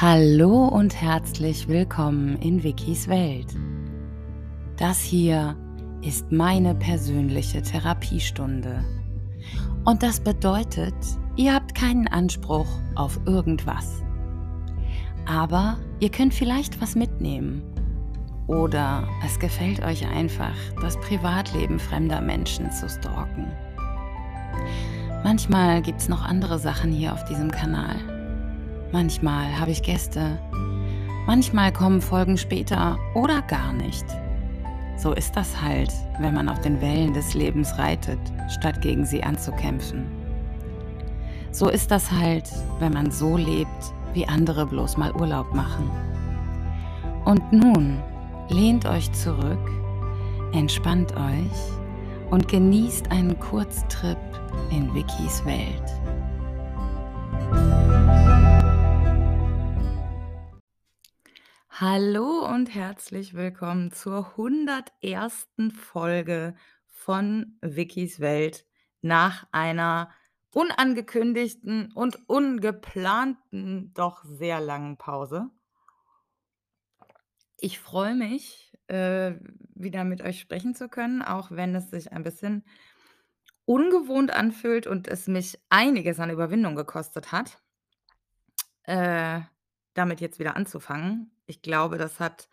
Hallo und herzlich willkommen in Wikis Welt. Das hier ist meine persönliche Therapiestunde. Und das bedeutet, ihr habt keinen Anspruch auf irgendwas. Aber ihr könnt vielleicht was mitnehmen. Oder es gefällt euch einfach, das Privatleben fremder Menschen zu stalken. Manchmal gibt es noch andere Sachen hier auf diesem Kanal Manchmal habe ich Gäste. Manchmal kommen Folgen später oder gar nicht. So ist das halt, wenn man auf den Wellen des Lebens reitet, statt gegen sie anzukämpfen. So ist das halt, wenn man so lebt, wie andere bloß mal Urlaub machen. Und nun lehnt euch zurück, entspannt euch und genießt einen Kurztrip in Wikis Welt. Hallo und herzlich willkommen zur 101. Folge von Wikis Welt nach einer unangekündigten und ungeplanten, doch sehr langen Pause. Ich freue mich, äh, wieder mit euch sprechen zu können, auch wenn es sich ein bisschen ungewohnt anfühlt und es mich einiges an Überwindung gekostet hat. Äh, damit jetzt wieder anzufangen. Ich glaube, das hat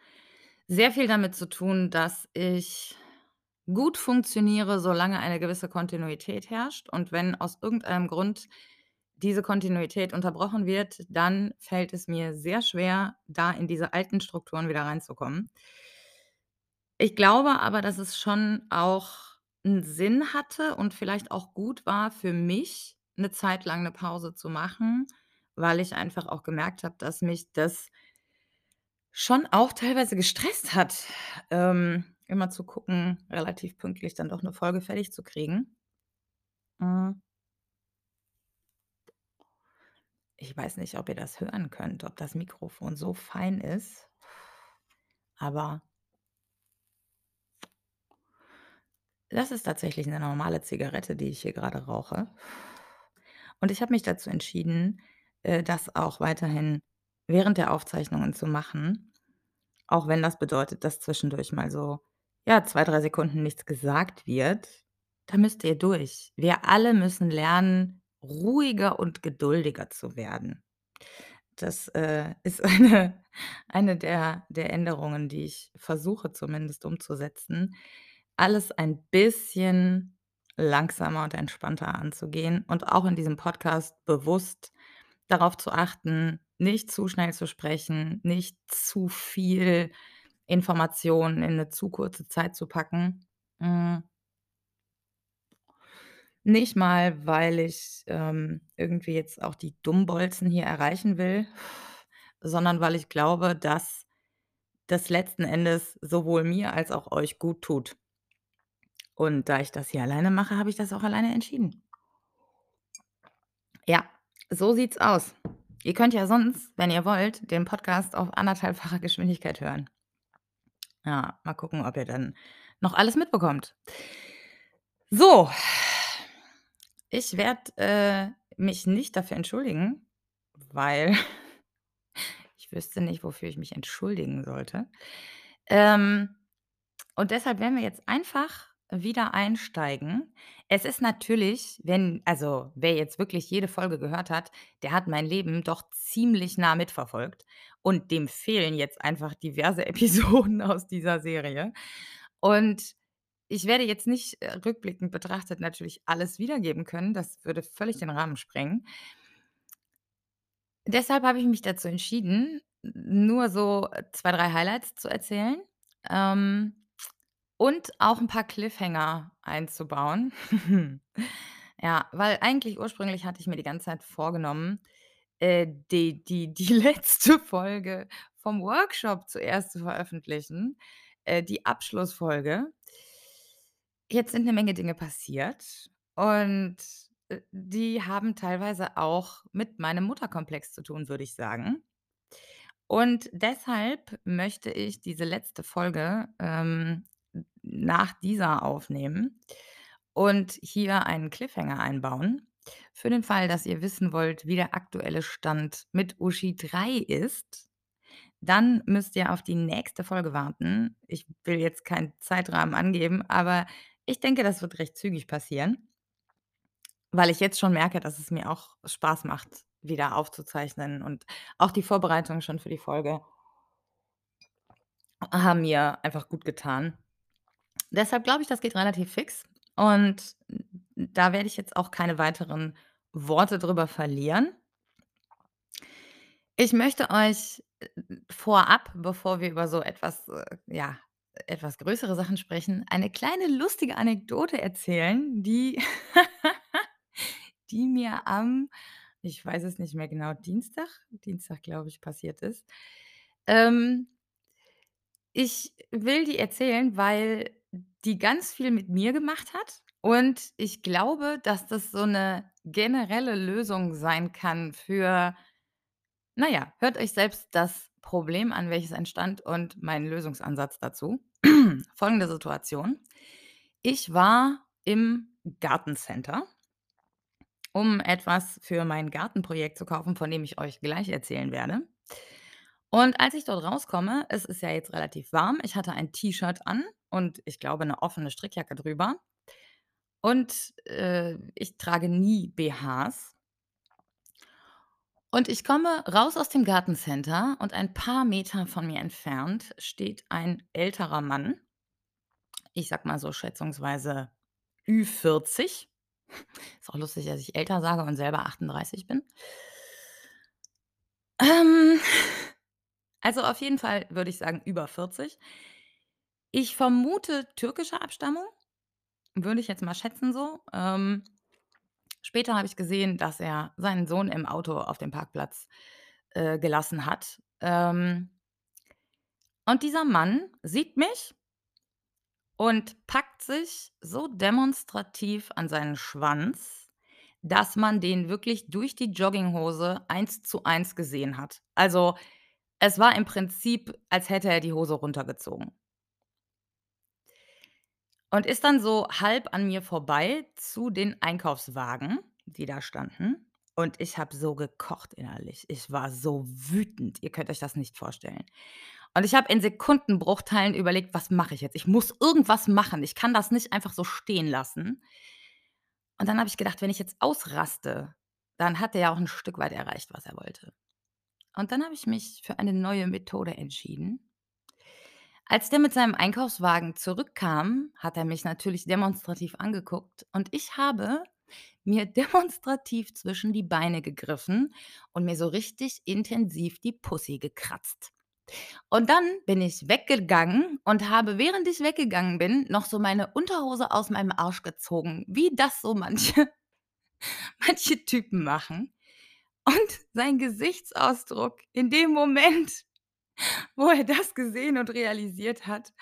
sehr viel damit zu tun, dass ich gut funktioniere, solange eine gewisse Kontinuität herrscht. Und wenn aus irgendeinem Grund diese Kontinuität unterbrochen wird, dann fällt es mir sehr schwer, da in diese alten Strukturen wieder reinzukommen. Ich glaube aber, dass es schon auch einen Sinn hatte und vielleicht auch gut war für mich, eine Zeit lang eine Pause zu machen, weil ich einfach auch gemerkt habe, dass mich das schon auch teilweise gestresst hat, ähm, immer zu gucken, relativ pünktlich dann doch eine Folge fertig zu kriegen. Hm. Ich weiß nicht, ob ihr das hören könnt, ob das Mikrofon so fein ist, aber das ist tatsächlich eine normale Zigarette, die ich hier gerade rauche. Und ich habe mich dazu entschieden, äh, das auch weiterhin während der Aufzeichnungen zu machen, auch wenn das bedeutet, dass zwischendurch mal so, ja, 2, 3 Sekunden nichts gesagt wird. Da müsst ihr durch. Wir alle müssen lernen, ruhiger und geduldiger zu werden. Das, äh, ist eine eine der der Änderungen, die ich versuche zumindest umzusetzen, alles ein bisschen langsamer und entspannter anzugehen und auch in diesem Podcast bewusst darauf zu achten, nicht zu schnell zu sprechen, nicht zu viel Informationen in 'ne zu kurze Zeit zu packen. Hm, nicht mal, weil ich, ähm, irgendwie jetzt auch die Dummbolzen hier erreichen will, sondern weil ich glaube, dass das letzten Endes sowohl mir als auch euch gut tut. Und da ich das hier alleine mache, habe ich das auch alleine entschieden. Ja, so sieht's aus. Ihr könnt ja sonst, wenn ihr wollt, den Podcast auf anderthalbfacher Geschwindigkeit hören. Ja, mal gucken, ob ihr dann noch alles mitbekommt. So, ich werde, äh, mich nicht dafür entschuldigen, weil ich wüsste nicht, wofür ich mich entschuldigen sollte. Ähm, und deshalb werden wir jetzt einfach wieder einsteigen. Es ist natürlich, wenn also, wer jetzt wirklich jede Folge gehört hat, der hat mein Leben doch ziemlich nah mitverfolgt und dem fehlen jetzt einfach diverse Episoden aus dieser Serie. Und ich werde jetzt nicht, äh, rückblickend betrachtet natürlich alles wiedergeben können, das würde völlig den Rahmen sprengen. Deshalb habe ich mich dazu entschieden, nur so, äh, 2, 3 Highlights zu erzählen. Ähm und auch 'n paar Cliffhanger einzubauen. Ja, weil eigentlich ursprünglich hatte ich mir die ganze Zeit vorgenommen, äh, die die die letzte Folge vom Workshop zuerst zu veröffentlichen, äh, die Abschlussfolge. Jetzt sind 'ne Menge Dinge passiert und, äh, die haben teilweise auch mit meinem Mutterkomplex zu tun, würde ich sagen. Und deshalb möchte ich diese letzte Folge, ähm, nach dieser aufnehmen und hier einen Cliffhanger einbauen. Für den Fall, dass ihr wissen wollt, wie der aktuelle Stand mit Uschi 3 ist, dann müsst ihr auf die nächste Folge warten. Ich will jetzt keinen Zeitrahmen angeben, aber ich denke, das wird recht zügig passieren weil ich jetzt schon merke, dass es mir auch Spaß macht, wieder aufzuzeichnen und auch die Vorbereitung schon für die Folge haben mir einfach gut getan. Deshalb glaube ich, das geht relativ fix und da werde ich jetzt auch keine weiteren Worte drüber verlieren. Ich möchte euch, äh, vorab, bevor wir über so etwas, äh, ja, etwas größere Sachen sprechen, eine kleine lustige Anekdote erzählen, die die mir am ich weiß es nicht mehr genau, Dienstag Dienstag, glaube ich, passiert ist. Ähm ich will die erzählen, weil die ganz viel mit mir gemacht hat und ich glaube, dass das so 'ne generelle Lösung sein kann für na ja, hört euch selbst das Problem an, welches entstand und meinen Lösungsansatz dazu. Folgende Situation: Ich war im Gartencenter um etwas für mein Gartenprojekt zu kaufen, von dem ich euch gleich erzählen werde. Und als ich dort rauskomme es ist ja jetzt relativ warm, ich hatte ein T-Shirt an und ich glaube 'ne offene Strickjacke drüber. Und, äh, ich trage nie BHs. Und ich komme raus aus dem Gartencenter und ein paar Meter von mir entfernt steht ein älterer Mann. Ich sage mal so schätzungsweise Ü40. Ist auch lustig, dass ich älter sage und selber 38 bin. Ähm, also auf jeden Fall würde ich sagen über 40. Ich vermute türkischer Abstammung, würde ich jetzt mal schätzen so. Ähm, später habe ich gesehen, dass er seinen Sohn im Auto auf dem Parkplatz, äh, gelassen hat. Ähm und dieser Mann sieht mich und packt sich so demonstrativ an seinen Schwanz, dass man den wirklich durch die Jogginghose 1 zu 1 gesehen hat. Also, es war im Prinzip, als hätte er die Hose runtergezogen. Und ist dann so halb an mir vorbei zu den Einkaufswagen, die da standen. Und ich habe so gekocht innerlich. Ich war so wütend. Ihr könnt euch das nicht vorstellen. Und ich habe in Sekundenbruchteilen überlegt: „Was mache ich jetzt? Ich muss irgendwas machen. Ich kann das nicht einfach so stehen lassen.“ Und dann habe ich gedacht: „Wenn ich jetzt ausraste, dann hat er ja auch 'n Stück weit erreicht, was er wollte.“ Und dann habe ich mich für eine neue Methode entschieden. Als der mit seinem Einkaufswagen zurückkam, hat er mich natürlich demonstrativ angeguckt und ich habe mir demonstrativ zwischen die Beine gegriffen und mir so richtig intensiv die Pussy gekratzt. Und dann bin ich weggegangen und habe, während ich weggegangen bin, noch so meine Unterhose aus meinem Arsch gezogen, wie das so manche manche Typen machen. Und sein Gesichtsausdruck in dem Moment, wo er das gesehen und realisiert hat,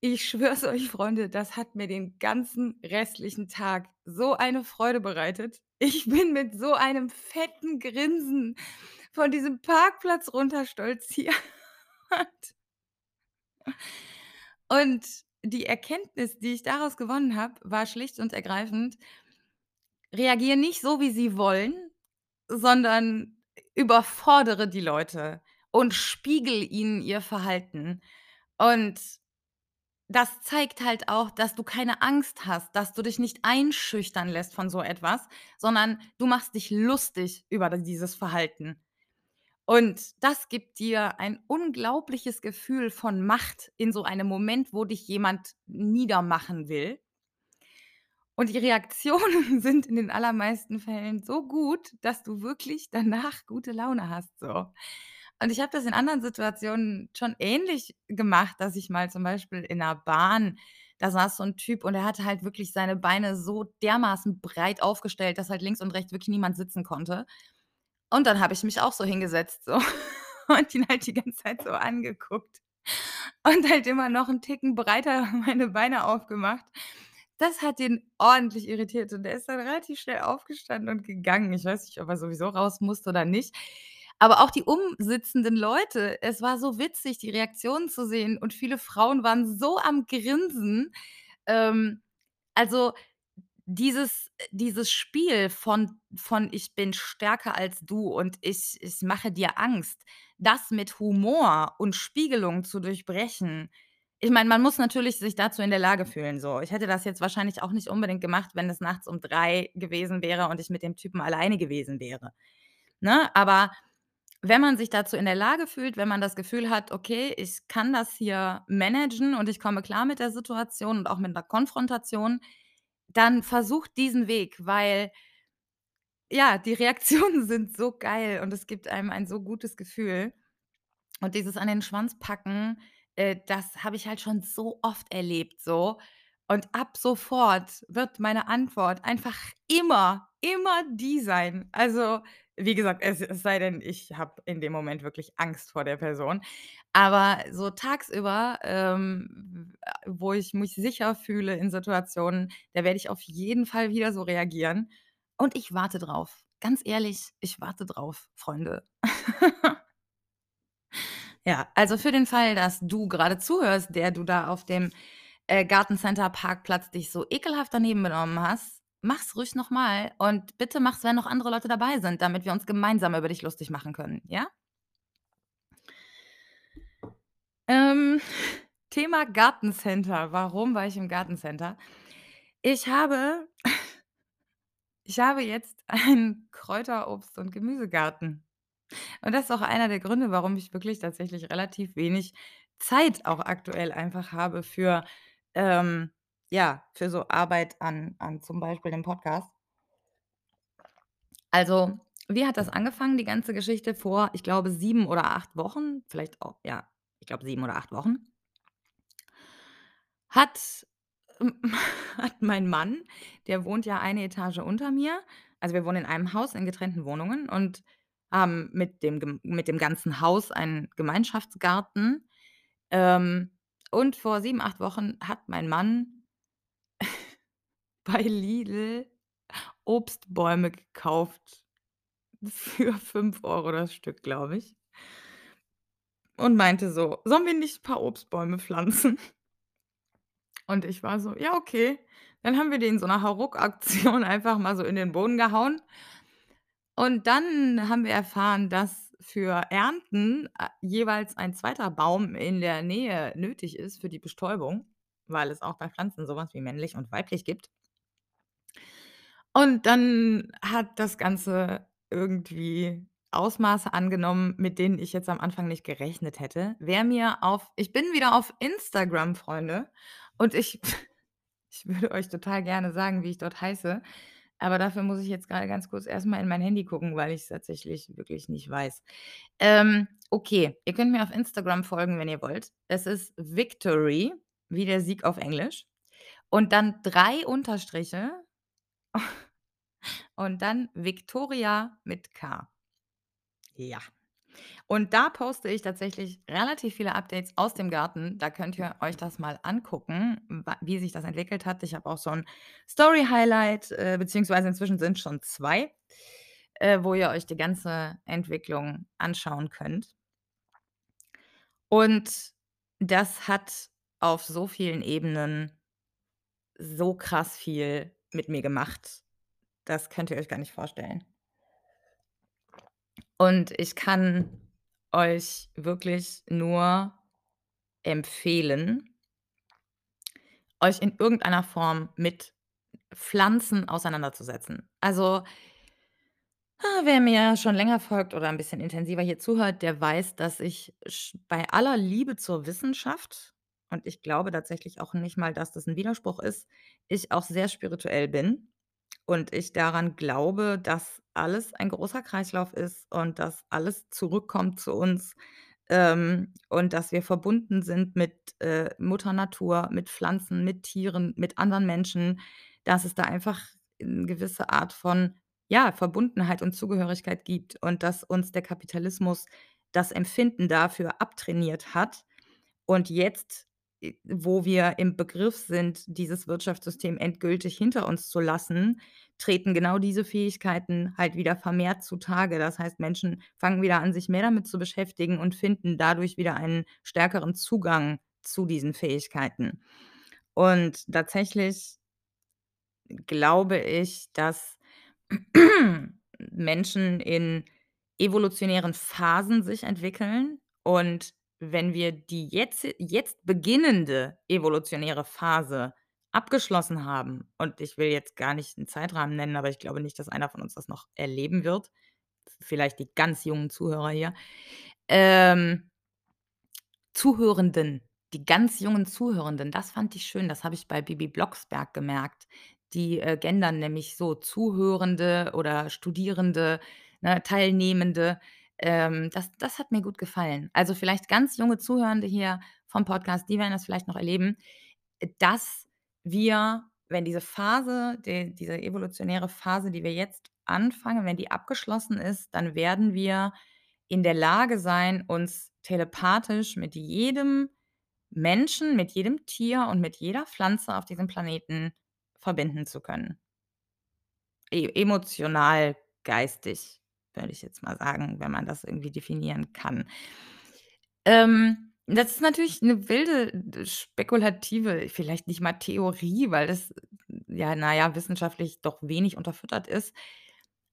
ich schwöre es euch, Freunde, das hat mir den ganzen restlichen Tag so eine Freude bereitet. Ich bin mit so einem fetten Grinsen von diesem Parkplatz runterstolziert. Und die Erkenntnis, die ich daraus gewonnen habe, war schlicht und ergreifend reagiere nicht so, wie sie wollen, sondern überfordere die Leute und spiegele ihnen ihr Verhalten. Und das zeigt halt auch, dass du keine Angst hast, dass du dich nicht einschüchtern lässt von so etwas, sondern du machst dich lustig über dieses Verhalten. Und das gibt dir ein unglaubliches Gefühl von Macht in so einem Moment, wo dich jemand niedermachen will. Und die Reaktionen sind in den allermeisten Fällen so gut, dass du wirklich danach gute Laune hast so. Und ich habe das in anderen Situationen schon ähnlich gemacht, dass ich mal zum Beispiel in 'ner Bahn da saß so 'n Typ und der hatte halt wirklich seine Beine so dermaßen breit aufgestellt, dass halt links und rechts wirklich niemand sitzen konnte. Und dann habe ich mich auch so hingesetzt so und ihn halt die ganze Zeit so angeguckt und halt immer noch 'n Ticken breiter meine Beine aufgemacht. Das hat ihn ordentlich irritiert und der ist dann relativ schnell aufgestanden und gegangen. Ich weiß nicht, ob er sowieso raus musste oder nicht. Aber auch die umsitzenden Leute, es war so witzig, die Reaktionen zu sehen und viele Frauen waren so am Grinsen. Ähm, also dieses dieses Spiel von von „Ich bin stärker als du und ich ich mache dir Angst“, das mit Humor und Spiegelung zu durchbrechen. Ich meine, man muss natürlich sich dazu in der Lage fühlen so. Ich hätte das jetzt wahrscheinlich auch nicht unbedingt gemacht, wenn es nachts um 3 gewesen wäre und ich mit dem Typen alleine gewesen wäre, ne? Aber wenn man sich dazu in der Lage fühlt, wenn man das Gefühl hat: „Okay, ich kann das hier managen und ich komme klar mit der Situation und auch mit 'ner Konfrontation“, dann versucht diesen Weg, weil ja, die Reaktionen sind so geil und es gibt einem ein so gutes Gefühl. Und dieses an den Schwanz packen, äh, das habe ich halt schon so oft erlebt so. Und ab sofort wird meine Antwort einfach immer, immer die sein. Also, wie gesagt, es es sei denn, ich habe in dem Moment wirklich Angst vor der Person. Aber so tagsüber, ähm, äh, wo ich mich sicher fühle in Situationen, da werde ich auf jeden Fall wieder so reagieren. Und ich warte drauf. Ganz ehrlich, ich warte drauf, Freunde. Ja, also für den Fall, dass du grade zuhörst, der du da auf dem, äh, Gartencenter-Parkplatz dich so ekelhaft daneben benommen hast, mach's ruhig noch mal und bitte mach's, wenn noch andere Leute dabei sind, damit wir uns gemeinsam über dich lustig machen können, ja? Ähm, Thema Gartencenter. Warum war ich im Gartencenter? Ich habe ich habe jetzt einen Kräuter Obst und Gemüsegarten. Und das ist auch einer der Gründe, warum ich wirklich tatsächlich relativ wenig Zeit auch aktuell einfach habe für, ähm ja, für so Arbeit an an zum Beispiel dem Podcast. Also, wie hat das angefangen, die ganze Geschichte vor, ich glaube, 7 oder 8 Wochen, vielleicht auch ja, ich glaube 7 oder 8 Wochen hat hat mein Mann, der wohnt ja eine Etage unter mir also, wir wohnen in einem Haus in getrennten Wohnungen und haben mit dem mit dem ganzen Haus einen Gemeinschaftsgarten. Ähm, und vor 7, 8 Wochen hat mein Mann bei Lidl Obstbäume gekauft für 5 € das Stück, glaube ich. Und meinte so: „Sollen wir nicht paar Obstbäume pflanzen?“ Und ich war so: „Ja, okay.“ Dann haben wir die in so 'ner Hauruck-Aktion einfach mal so in den Boden gehauen. Und dann haben wir erfahren, dass für Ernten, äh, jeweils ein 2. Baum in der Nähe nötig ist für die Bestäubung, weil es auch bei Pflanzen so was wie männlich und weiblich gibt. Und dann hat das Ganze irgendwie Ausmaße angenommen, mit denen ich jetzt am Anfang nicht gerechnet hätte. Wer mir auf ich bin wieder auf Instagram, Freunde, und ich ich würde euch total gerne sagen, wie ich dort heiße, aber dafür muss ich jetzt grade ganz kurz erst mal in mein Handy gucken, weil ich's tatsächlich wirklich nicht weiß. Ähm, okay, ihr könnt mir auf Instagram folgen, wenn ihr wollt. Es ist Victory, wie der Sieg auf Englisch und dann 3 Unterstriche und dann Viktoria mit K. Ja. Und da poste ich tatsächlich relativ viele Updates aus dem Garten. Da könnt ihr euch das mal angucken, wie sich das entwickelt hat. Ich habe auch so 'n Story-Highlight, äh, beziehungsweise inzwischen sind's schon 2, äh, wo ihr euch die ganze Entwicklung anschauen könnt. Und das hat auf so vielen Ebenen so krass viel mit mir gemacht. Das könnt ihr euch gar nicht vorstellen. Und ich kann euch wirklich nur empfehlen euch in irgendeiner Form mit Pflanzen auseinanderzusetzen. Also ah, wer mir schon länger folgt oder 'n bisschen intensiver hier zuhört, der weiß, dass ich bei aller Liebe zur Wissenschaft und ich glaube tatsächlich auch nicht mal, dass das 'n Widerspruch ist, ich auch sehr spirituell bin und ich daran glaube, dass alles ein großer Kreislauf ist und dass alles zurückkommt zu uns, ähm, und dass wir verbunden sind mit, äh, Mutter Natur, mit Pflanzen, mit Tieren, mit anderen Menschen, dass es da einfach 'n gewisse Art von, ja, Verbundenheit und Zugehörigkeit gibt und dass uns der Kapitalismus das Empfinden dafür abtrainiert hat. Und jetzt, wo wir im Begriff sind, dieses Wirtschaftssystem endgültig hinter uns zu lassen, treten genau diese Fähigkeiten halt wieder vermehrt zutage. Das heißt, Menschen fangen wieder an, sich mehr damit zu beschäftigen und finden dadurch wieder einen stärkeren Zugang zu diesen Fähigkeiten. Und tatsächlich glaube ich, dass Menschen in evolutionären Phasen sich entwickeln und wenn wir die jetzi jetzt beginnende evolutionäre Phase abgeschlossen haben und ich will jetzt gar nicht 'n Zeitrahmen nennen, aber ich glaube nicht, dass einer von uns das noch erleben wird, vielleicht die ganz jungen Zuhörer hier, ähm Zuhörenden, die ganz jungen Zuhörenden, das fand ich schön, das habe ich bei Bibi Blocksberg gemerkt. Die, äh, gendern nämlich so Zuhörende oder Studierende, ne, Teilnehmende. Ähm, das das hat mir gut gefallen. Also, vielleicht ganz junge Zuhörende hier vom Podcast, die werden das vielleicht noch erleben, dass wir, wenn diese Phase, de diese evolutionäre Phase, die wir jetzt anfangen wenn die abgeschlossen ist, dann werden wir in der Lage sein, uns telepathisch mit jedem Menschen, mit jedem Tier und mit jeder Pflanze auf diesem Planeten verbinden zu können. E emotional, geistig, würde ich jetzt mal sagen, wenn man das irgendwie definieren kann. Ähm, das ist natürlich 'ne wilde, spekulative vielleicht nicht mal Theorie, weil das, ja, na ja, wissenschaftlich doch wenig unterfüttert ist.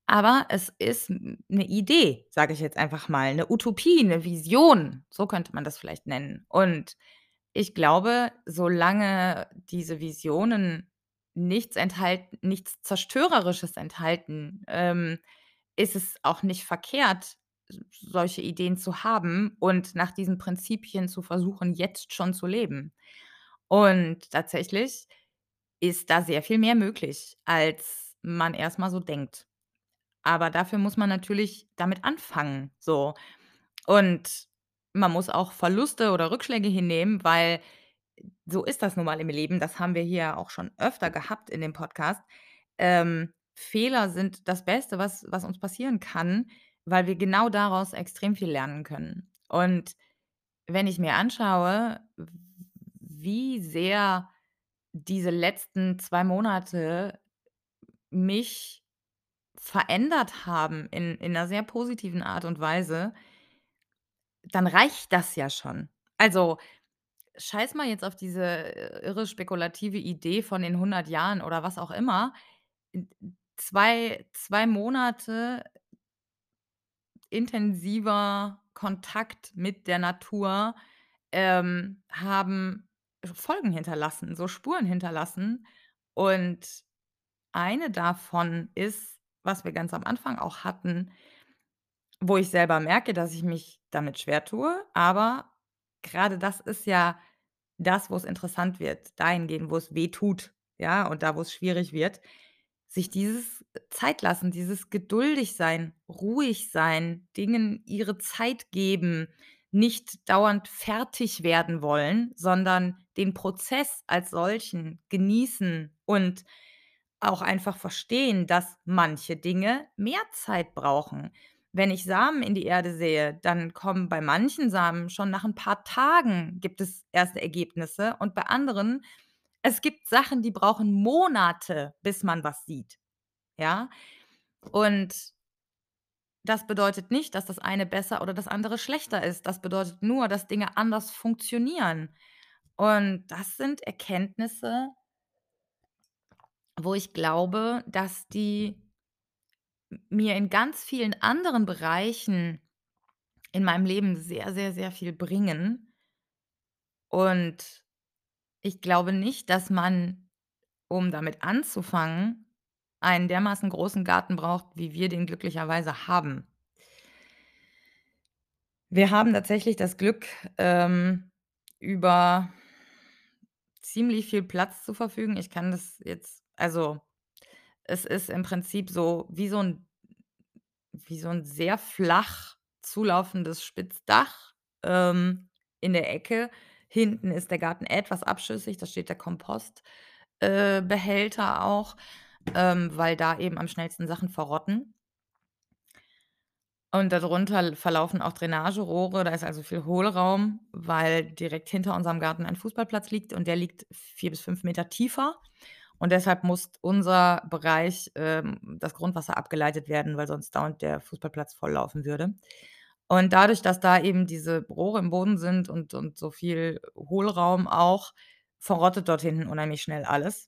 Aber es ist 'n 'ne Idee, sage ich jetzt einfach mal, 'ne Utopie, 'ne Vision, so könnte man das vielleicht nennen. Und ich glaube, solange diese Visionen nichts enthalten nichts Zerstörerisches enthalten, ähm, ist es auch nicht verkehrt, solche Ideen zu haben und nach diesen Prinzipien zu versuchen, jetzt schon zu leben. Und tatsächlich ist da sehr viel mehr möglich, als man erst mal so denkt. Aber dafür muss man natürlich damit anfangen, so. Und man muss auch Verluste oder Rückschläge hinnehmen, weil so ist das nun mal im Leben. Das haben wir hier auch schon öfter gehabt in dem Podcast. Ähm, Fehler sind das Beste, was was uns passieren kann, weil wir genau daraus extrem viel lernen können. Und wenn ich mir anschaue, wie sehr diese letzten 2 Monate mich verändert haben in in 'ner sehr positiven Art und Weise dann reicht das ja schon. Also, scheiß mal jetzt auf diese irre spekulative Idee von den 100 Jahren oder was auch immer. Zwei 2 Monate intensiver Kontakt mit der Natur, ähm, haben Folgen hinterlassen, so Spuren hinterlassen. Und eine davon ist, was wir ganz am Anfang auch hatten, wo ich selber merke, dass ich mich damit schwer tue, aber grade das ist ja das, wo's interessant wird, dahingehend, wo's weh tut, ja, und da, wo's schwierig wird, sich dieses Zeit lassen, dieses geduldig sein, ruhig sein, Dingen ihre Zeit geben, nicht dauernd fertig werden wollen, sondern den Prozess als solchen genießen und auch einfach verstehen, dass manche Dinge mehr Zeit brauchen. Wenn ich Samen in die Erde sähe, dann kommen bei manchen Samen schon nach 'n paar Tagen gibt es erste Ergebnisse und bei anderen es gibt Sachen, die brauchen Monate, bis man was sieht, ja? Und das bedeutet nicht, dass das eine besser oder das andere schlechter ist. Das bedeutet nur, dass Dinge anders funktionieren. Und das sind Erkenntnisse wo ich glaube, dass die mir in ganz vielen anderen Bereichen in meinem Leben sehr, sehr, sehr viel bringen. Und ich glaube nicht, dass man, um damit anzufangen, einen dermaßen großen Garten braucht, wie wir den glücklicherweise haben. Wir haben tatsächlich das Glück, ähm, über ziemlich viel Platz zu verfügen. Ich kann das jetzt also, es ist im Prinzip so wie so 'n wie so 'n sehr flach zulaufendes Spitzdach, ähm, in der Ecke. Hinten ist der Garten etwas abschüssig, da steht der Kompost äh, auch, ähm, weil da eben am schnellsten Sachen verrotten. Und dadrunter l verlaufen auch Drainagerohre, da ist also viel Hohlraum, weil direkt hinter unserem Garten ein Fußballplatz liegt und der liegt 4 bis 5 Meter tiefer. Und deshalb muss unser Bereich, ähm das Grundwasser abgeleitet werden, weil sonst dauernd der Fußballplatz volllaufen würde. Und dadurch, dass da eben diese Rohre im Boden sind und und so viel Hohlraum auch, verrottet dort hinten unheimlich schnell alles.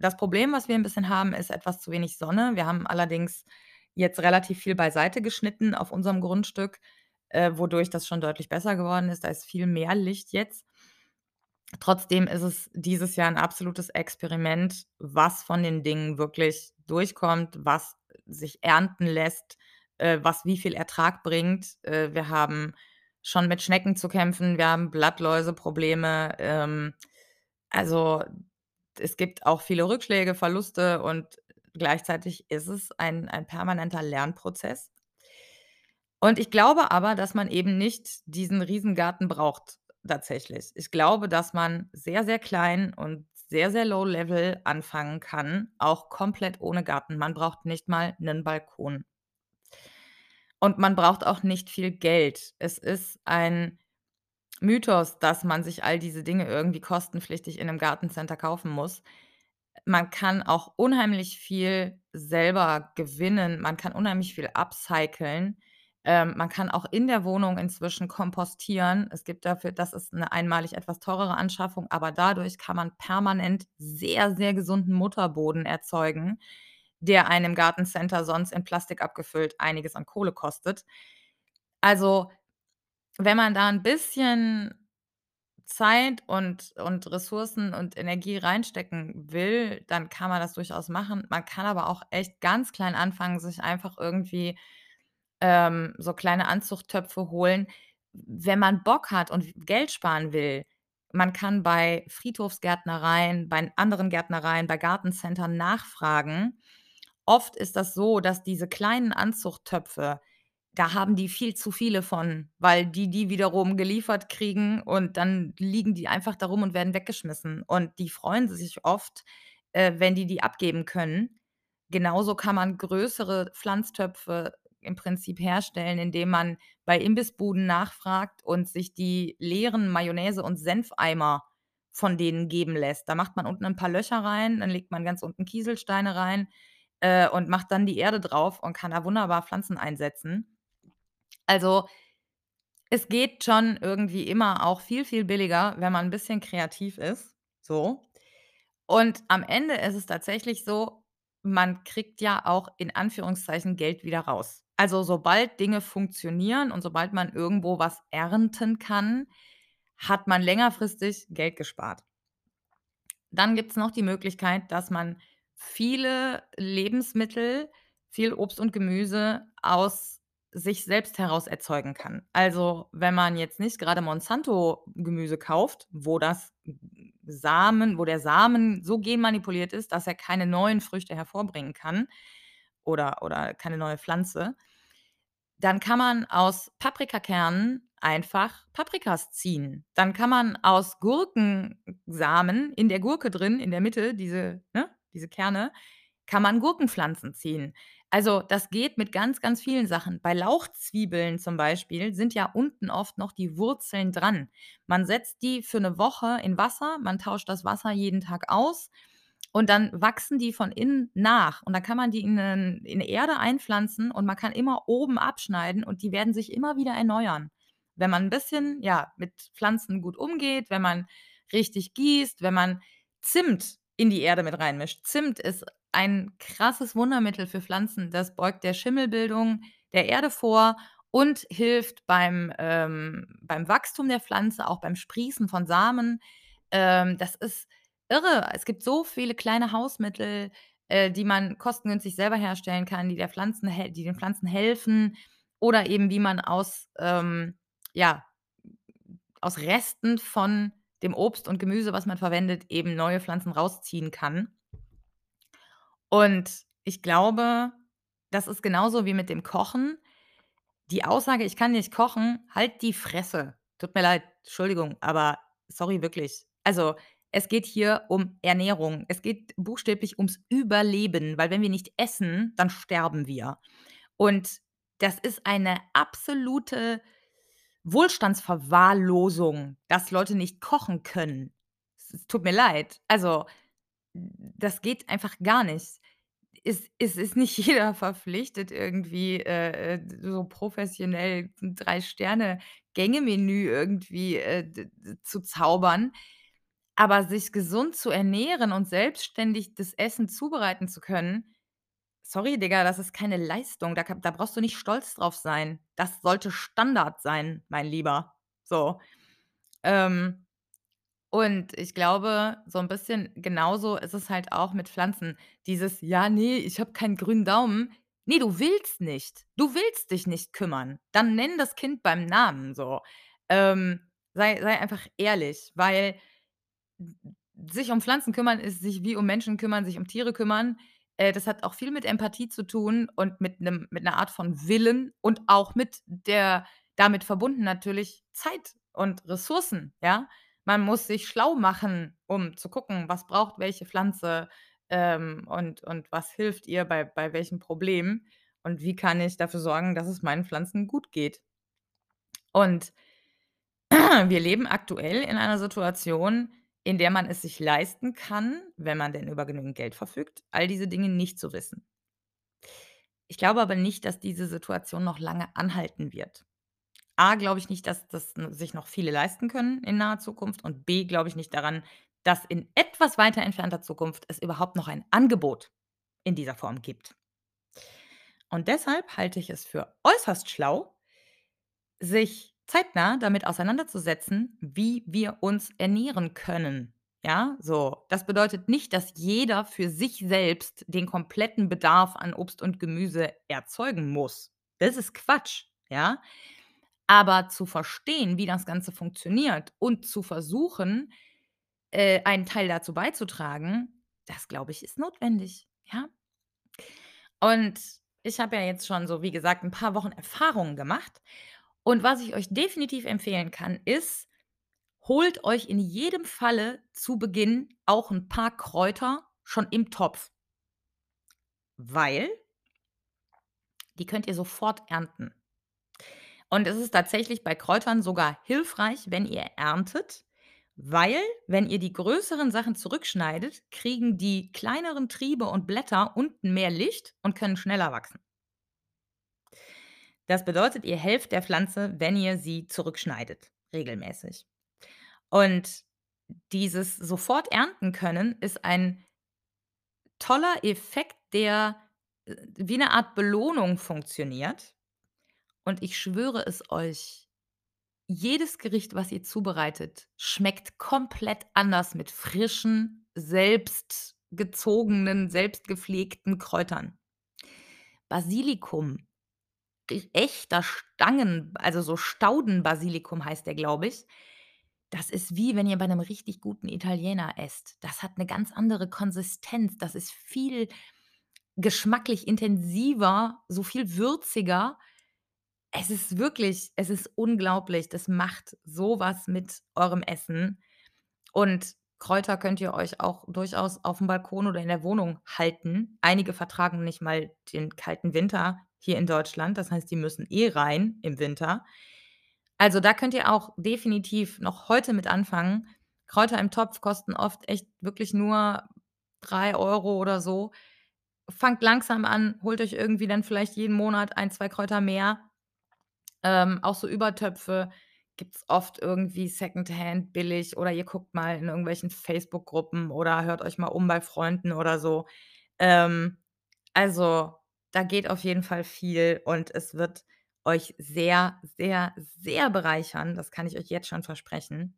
Das Problem, was wir 'n bisschen haben, ist etwas zu wenig Sonne. Wir haben allerdings jetzt relativ viel beiseite geschnitten auf unserem Grundstück, äh, wodurch das schon deutlich besser geworden ist. Da ist viel mehr Licht jetzt. Trotzdem ist es dieses Jahr 'n absolutes Experiment, was von den Dingen wirklich durchkommt, was sich ernten lässt, äh, was wie viel Ertrag bringt. Äh, wir haben schon mit Schnecken zu kämpfen, wir haben Blattläuse-Probleme. Ähm, also, es gibt auch viele Rückschläge, Verluste und gleichzeitig ist es ein ein permanenter Lernprozess. Und ich glaube aber, dass man eben nicht diesen Riesengarten braucht tatsächlich. Ich glaube, dass man sehr, sehr klein und sehr, sehr low level anfangen kann, auch komplett ohne Garten. Man braucht nicht mal 'nen Balkon. Und man braucht auch nicht viel Geld. Es ist ein Mythos, dass man sich all diese Dinge irgendwie kostenpflichtig in 'nem Gartencenter kaufen muss. Man kann auch unheimlich viel selber gewinnen. Man kann unheimlich viel upcyclen. Ähm, man kann auch in der Wohnung inzwischen kompostieren. Es gibt dafür das ist 'ne einmalig etwas teurere Anschaffung, aber dadurch kann man permanent sehr, sehr gesunden Mutterboden erzeugen, der einem Gartencenter sonst in Plastik abgefüllt einiges an Kohle kostet. Also, wenn man da 'n bisschen Zeit und und Ressourcen und Energie reinstecken will, dann kann man das durchaus machen. Man kann aber auch echt ganz klein anfangen, sich einfach irgendwie, ähm, so kleine Anzuchttöpfe holen, wenn man Bock hat und Geld sparen will. Man kann bei Friedhofsgärtnereien, bei anderen Gärtnereien, bei Gartencentern nachfragen. Oft ist das so, dass diese kleinen Anzuchttöpfe da haben die viel zu viele von, weil die die wiederum geliefert kriegen und dann liegen die einfach da rum und werden weggeschmissen. Und die freuen sich oft, äh, wenn die die abgeben können. Genauso kann man größere Pflanztöpfe im Prinzip herstellen, indem man bei Imbissbuden nachfragt und sich die leeren Mayonnaise und Senfeimer von denen geben lässt. Da macht man unten 'n paar Löcher rein, dann legt man ganz unten Kieselsteine rein, äh, und macht dann die Erde drauf und kann da wunderbar Pflanzen einsetzen. Also es geht schon irgendwie immer auch viel, viel billiger, wenn man 'n bisschen kreativ ist, so. Und am Ende ist es tatsächlich so, man kriegt ja auch in Anführungszeichen Geld wieder raus. Also, sobald Dinge funktionieren und sobald man irgendwo was ernten kann, hat man längerfristig Geld gespart. Dann gibt's noch die Möglichkeit, dass man viele Lebensmittel, viel Obst und Gemüse aus sich selbst heraus erzeugen kann. Also, wenn man jetzt nicht grade Monsanto-Gemüse kauft, wo das Samen wo der Samen so genmanipuliert ist, dass er keine neuen Früchte hervorbringen kann oder oder keine neue Pflanze, dann kann man aus Paprikakernen einfach Paprikas ziehen. Dann kann man aus Gurkensamen in der Gurke drin, in der Mitte, diese ne, diese Kerne, kann man Gurkenpflanzen ziehen. Also, das geht mit ganz, ganz vielen Sachen. Bei Lauchzwiebeln zum Beispiel sind ja unten oft noch die Wurzeln dran. Man setzt die für 'ne Woche in Wasser, man tauscht das Wasser jeden Tag aus und dann wachsen die von innen nach. Und dann kann man die in 'nen in Erde einpflanzen und man kann immer oben abschneiden und die werden sich immer wieder erneuern. Wenn man 'n bisschen, ja, mit Pflanzen gut umgeht, wenn man richtig gießt, wenn man Zimt in die Erde mit reinmischt. Zimt ist ein krasses Wundermittel für Pflanzen. Das beugt der Schimmelbildung der Erde vor und hilft beim ähm, beim Wachstum der Pflanze, auch beim Sprießen von Samen. Ähm, das ist irre. Es gibt so viele kleine Hausmittel, äh, die man kostengünstig selber herstellen kann, die der Pflanzen die den Pflanzen helfen oder eben wie man aus ähm, ja, aus Resten von dem Obst und Gemüse, was man verwendet, eben neue Pflanzen rausziehen kann. Und ich glaube, das ist genauso wie mit dem Kochen. Die Aussage: „Ich kann nicht kochen“, halt die Fresse. Tut mir leid, Entschuldigung, aber sorry, wirklich. Also, es geht hier um Ernährung. Es geht buchstäblich ums Überleben, weil wenn wir nicht essen, dann sterben wir. Und das ist eine absolute Wohlstandsverwahrlosung, dass Leute nicht kochen können. Es tut mir leid. Also, das geht einfach gar nicht. Es es ist nicht jeder verpflichtet, irgendwie, äh, so professionell Drei-Sterne-Gänge-Menü irgendwie, äh, zu zaubern. Aber sich gesund zu ernähren und selbstständig das Essen zubereiten zu können, sorry, Digga, das ist keine Leistung. Da da brauchst du nicht stolz drauf sein. Das sollte Standard sein, mein Lieber. So. Ähm, und ich glaube, so 'n bisschen genauso ist es halt auch mit Pflanzen. Dieses: „Ja, ne, ich habe keinen grünen Daumen.“ Ne, du willst nicht. Du willst dich nicht kümmern. Dann nenn das Kind beim Namen so. Ähm, sei sei einfach ehrlich, weil sich um Pflanzen kümmern ist sich wie um Menschen kümmern, sich um Tiere kümmern. Äh, das hat auch viel mit Empathie zu tun und mit 'nem mit 'ner Art von Willen und auch mit der damit verbunden natürlich Zeit und Ressourcen, ja? Man muss sich schlau machen, um zu gucken, was braucht welche Pflanze, ähm, und und was hilft ihr bei bei welchem Problem und wie kann ich dafür sorgen, dass es meinen Pflanzen gut geht. Und wir leben aktuell in einer Situation, in der man es sich leisten kann, wenn man denn über genügend Geld verfügt, all diese Dinge nicht zu wissen. Ich glaube aber nicht, dass diese Situation noch lange anhalten wird. A, glaube ich nicht, dass das sich noch viele leisten können in naher Zukunft und B, glaube ich nicht daran, dass in etwas weiter entfernter Zukunft es überhaupt noch ein Angebot in dieser Form gibt. Und deshalb halte ich es für äußerst schlau sich zeitnah damit auseinanderzusetzen, wie wir uns ernähren können, ja, so. Das bedeutet nicht, dass jeder für sich selbst den kompletten Bedarf an Obst und Gemüse erzeugen muss. Das ist Quatsch, ja? Aber zu verstehen, wie das Ganze funktioniert und zu versuchen, äh, einen Teil dazu beizutragen, das, glaube ich, ist notwendig, ja? Und ich habe ja jetzt schon so, wie gesagt, 'n paar Wochen Erfahrungen gemacht. Und was ich euch definitiv empfehlen kann, ist: Holt euch in jedem Falle zu Beginn auch 'n paar Kräuter schon im Topf. Weil die könnt ihr sofort ernten. Und es ist tatsächlich bei Kräutern sogar hilfreich, wenn ihr erntet, weil, wenn ihr die größeren Sachen zurückschneidet, kriegen die kleineren Triebe und Blätter unten mehr Licht und können schneller wachsen. Das bedeutet, ihr helft der Pflanze, wenn ihr sie zurückschneidet, regelmäßig. Und dieses sofort ernten können ist ein toller Effekt, der, äh, wie 'ne Art Belohnung funktioniert. Und ich schwöre es euch, jedes Gericht, was ihr zubereitet, schmeckt komplett anders mit frischen, selbst gezogenen, selbst gepflegten Kräutern. Basilikum, echter Stangen also so Staudenbasilikum heißt der, glaube ich. Das ist wie, wenn ihr bei 'nem richtig guten Italiener esst. Das hat 'ne ganz andere Konsistenz. Das ist viel geschmacklich intensiver, so viel würziger. Es ist wirklich es ist unglaublich. Das macht so was mit eurem Essen. Und Kräuter könnt ihr euch auch durchaus aufm Balkon oder in der Wohnung halten. Einige vertragen nicht mal den kalten Winter hier in Deutschland. Das heißt, die müssen eh rein im Winter. Also, da könnt ihr auch definitiv noch heute mit anfangen. Kräuter im Topf kosten oft echt wirklich nur 3 € oder so. Fangt langsam an, holt euch irgendwie dann vielleicht jeden Monat 1, 2 Kräuter mehr. Ähm, auch so Übertöpfe gibt's oft irgendwie secondhand billig oder ihr guckt mal in irgendwelchen Facebook-Gruppen oder hört euch mal um bei Freunden oder so. Ähm, also, da geht auf jeden Fall viel und es wird euch sehr, sehr, sehr bereichern. Das kann ich euch jetzt schon versprechen.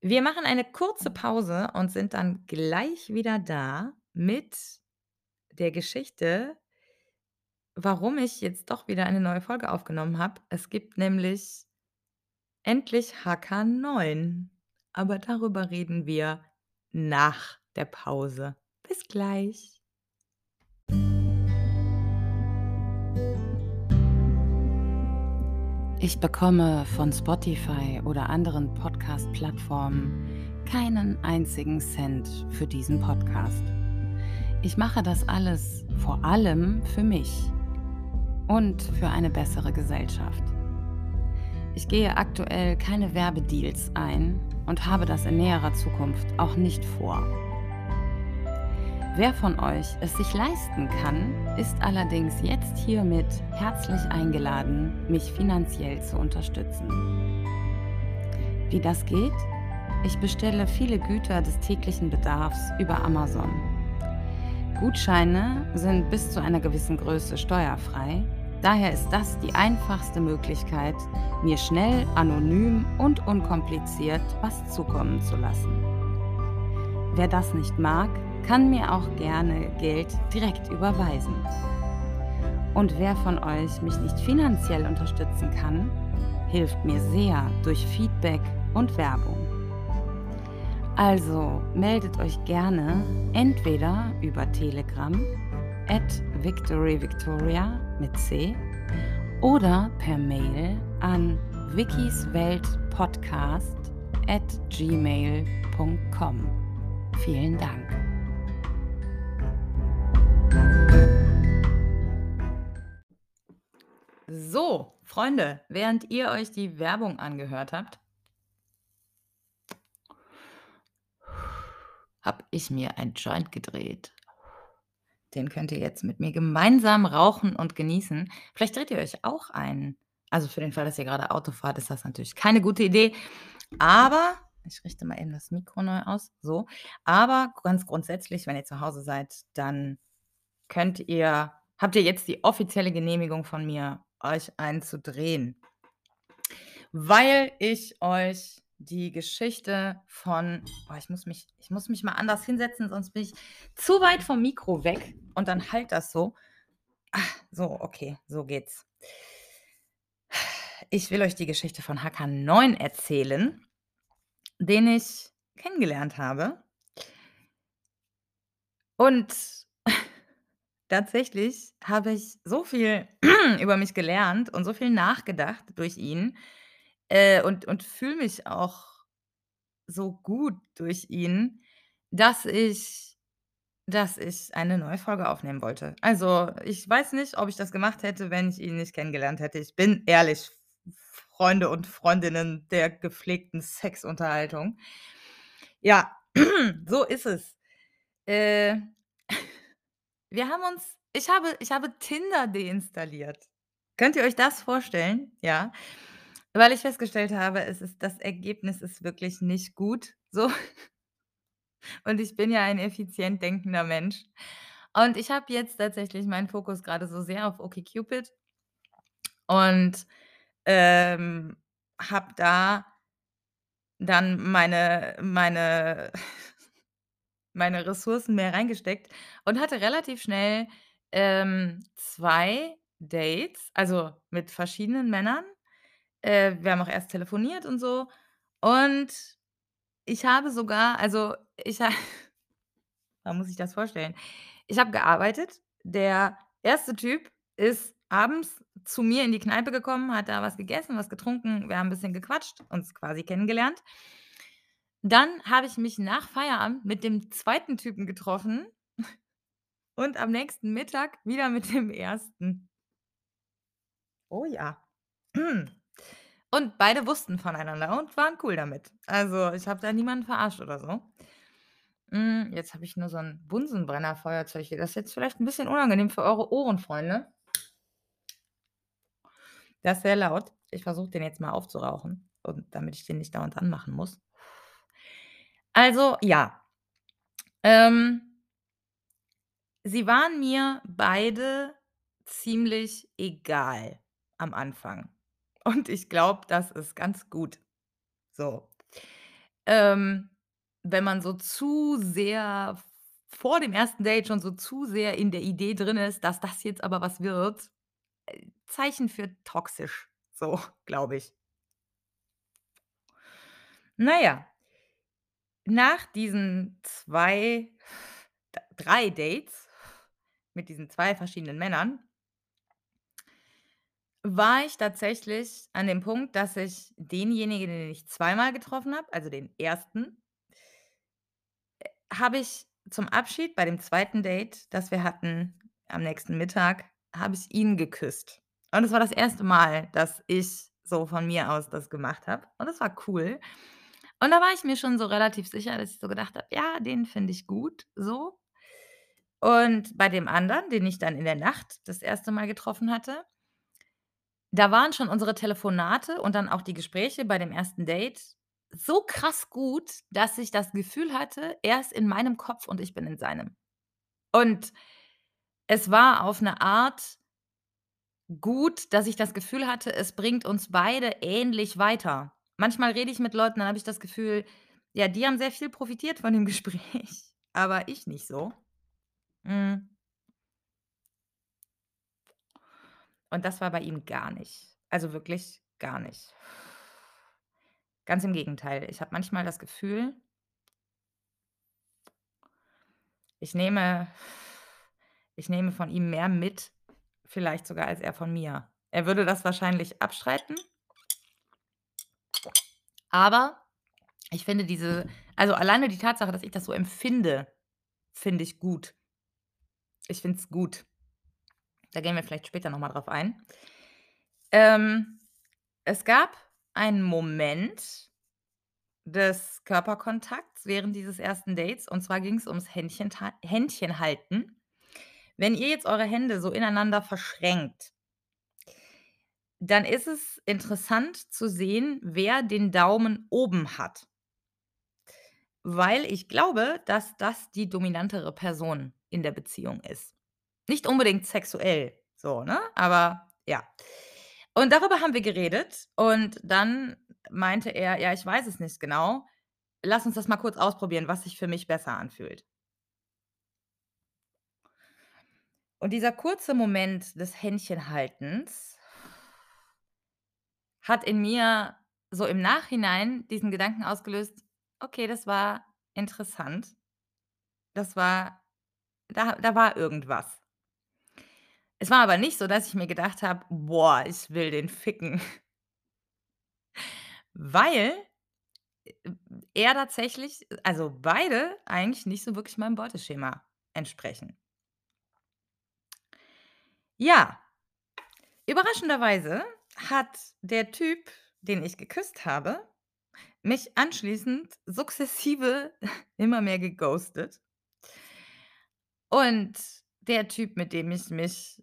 Wir machen eine kurze Pause und sind dann gleich wieder da mit der Geschichte warum ich jetzt doch wieder eine neue Folge aufgenommen habe. Es gibt nämlich endlich HK9, aber darüber reden wir nach der Pause. Bis gleich. Ich bekomme von Spotify oder anderen Podcast-Plattformen keinen einzigen Cent für diesen Podcast. Ich mache das alles vor allem für mich und für eine bessere Gesellschaft. Ich gehe aktuell keine Werbedeals ein und habe das in näherer Zukunft auch nicht vor. Wer von euch es sich leisten kann, ist allerdings jetzt hiermit herzlich eingeladen, mich finanziell zu unterstützen. Wie das geht? Ich bestelle viele Güter des täglichen Bedarfs über Amazon. Gutscheine sind bis zu einer gewissen Größe steuerfrei. Daher ist das die einfachste Möglichkeit, mir schnell, anonym und unkompliziert was zukommen zu lassen. Wer das nicht mag, kann mir auch gerne Geld direkt überweisen. Und wer von euch mich nicht finanziell unterstützen kann, hilft mir sehr durch Feedback und Werbung. Also meldet euch gerne entweder über Telegram at victoryvictoria mit C oder per Mail an wikisweltpodcast at gmail.com. Vielen Dank. So, Freunde, während ihr euch die Werbung angehört habt, habe ich mir ein Joint gedreht. Den könnt ihr jetzt mit mir gemeinsam rauchen und genießen. Vielleicht dreht ihr euch auch einen. Also für den Fall, dass ihr gerade Auto fahrt, ist das natürlich keine gute Idee. Aber ich richte mal eben das Mikro neu aus. So. Aber ganz grundsätzlich, wenn ihr zu Hause seid, dann könnt ihr, habt ihr jetzt die offizielle Genehmigung von mir, euch einen zu drehen. Weil ich euch die Geschichte von, oh, ich, muss mich, ich muss mich mal anders hinsetzen, sonst bin ich zu weit vom Mikro weg und dann halt das so. Ach, so, okay, so geht's. Ich will euch die Geschichte von HK9 erzählen, den ich kennengelernt habe. Und tatsächlich habe ich so viel über mich gelernt und so viel nachgedacht durch ihn, äh, und und fühle mich auch so gut durch ihn, dass ich dass ich eine neue Folge aufnehmen wollte. Also, ich weiß nicht, ob ich das gemacht hätte, wenn ich ihn nicht kennengelernt hätte. Ich bin ehrlich, Freunde und Freundinnen der gepflegten Sexunterhaltung. Ja, so ist es. Äh, wir haben uns ich habe ich habe Tinder deinstalliert. Könnt ihr euch das vorstellen? Ja. Weil ich festgestellt habe, es ist das Ergebnis ist wirklich nicht gut, so. Und ich bin ja ein effizient denkender Mensch. Und ich habe jetzt tatsächlich meinen Fokus grade so sehr auf OkCupid und, ähm, habe da dann meine meine meine Ressourcen mehr reingesteckt und hatte relativ schnell, ähm, 2 Dates, also mit verschiedenen Männern. Äh, wir haben auch erst telefoniert und so. Und ich habe sogar also, ich ha man muss sich das vorstellen. Ich habe gearbeitet. Der erste Typ ist abends zu mir in die Kneipe gekommen, hat da was gegessen, was getrunken. Wir haben 'n bisschen gequatscht, uns quasi kennengelernt. Dann habe ich mich nach Feierabend mit dem 2. Typen getroffen und am nächsten Mittag wieder mit dem 1. Oh ja. Und beide wussten voneinander und waren cool damit. Also, ich habe da niemanden verarscht oder so. Hm, jetzt habe ich nur so 'n Bunsenbrenner-Feuerzeug hier. Das ist jetzt vielleicht 'n bisschen unangenehm für eure Ohren, Freunde. Der ist sehr laut. Ich versuche den jetzt mal aufzurauchen und damit ich den nicht dauernd anmachen muss. Also, ja. Ähm sie waren mir beide ziemlich egal am Anfang. Und ich glaube, das ist ganz gut so. Ähm, wenn man so zu sehr vor dem 1. Date schon so zu sehr in der Idee drin ist, dass das jetzt aber was wird, äh, Zeichen für toxisch, so, glaube ich. Na ja. Nach diesen 2, d 3 Dates mit diesen 2 verschiedenen Männern war ich tatsächlich an dem Punkt, dass ich denjenigen, den ich zweimal getroffen habe, also den 1. äh, habe ich zum Abschied bei dem 2. Date, das wir hatten am nächsten Mittag, habe ich ihn geküsst. Und es war das 1. Mal, dass ich so von mir aus das gemacht habe. Und das war cool. Und da war ich mir schon so relativ sicher, dass ich so gedacht habe: „Ja, den finde ich gut“, so. Und bei dem anderen, den ich dann in der Nacht das 1. Mal getroffen hatte da waren schon unsere Telefonate und dann auch die Gespräche bei dem 1. Date so krass gut, dass ich das Gefühl hatte, er ist in meinem Kopf und ich bin in seinem. Und es war auf 'ne Art gut, dass ich das Gefühl hatte, es bringt uns beide ähnlich weiter. Manchmal rede ich mit Leuten, dann habe ich das Gefühl, ja, die haben sehr viel profitiert von dem Gespräch, aber ich nicht so. Mhm. Und das war bei ihm gar nicht. Also, wirklich gar nicht. Ganz im Gegenteil. Ich habe manchmal das Gefühl ich nehme ich nehme von ihm mehr mit, vielleicht sogar als er von mir. Er würde das wahrscheinlich abstreiten. Aber ich finde diese also, alleine die Tatsache, dass ich das so empfinde, finde ich gut. Ich finde es gut. Da gehen wir vielleicht später noch mal drauf ein. Ähm, es gab einen Moment des Körperkontakts während dieses ersten Dates und zwar ging's ums Händchenta Händchenhalten. Wenn ihr jetzt eure Hände so ineinander verschränkt dann ist es interessant zu sehen, wer den Daumen oben hat. Weil ich glaube, dass das die dominantere Person in der Beziehung ist. Nicht unbedingt sexuell so, ne, aber ja. Und darüber haben wir geredet und dann meinte er: „Ja, ich weiß es nicht genau. Lass uns das mal kurz ausprobieren, was sich für mich besser anfühlt.“ Und dieser kurze Moment des Händchenhaltens hat in mir so im Nachhinein diesen Gedanken ausgelöst: „Okay, das war interessant.“ Das war da da war irgendwas. Es war aber nicht so, dass ich mir gedacht habe: „Boah, ich will den ficken.“ Weil, äh, er tatsächlich also, beide eigentlich nicht so wirklich meinem Beuteschema entsprechen. Ja. Überraschenderweise hat der Typ, den ich geküsst habe, mich anschließend sukzessive immer mehr geghostet. Und der Typ, mit dem ich mich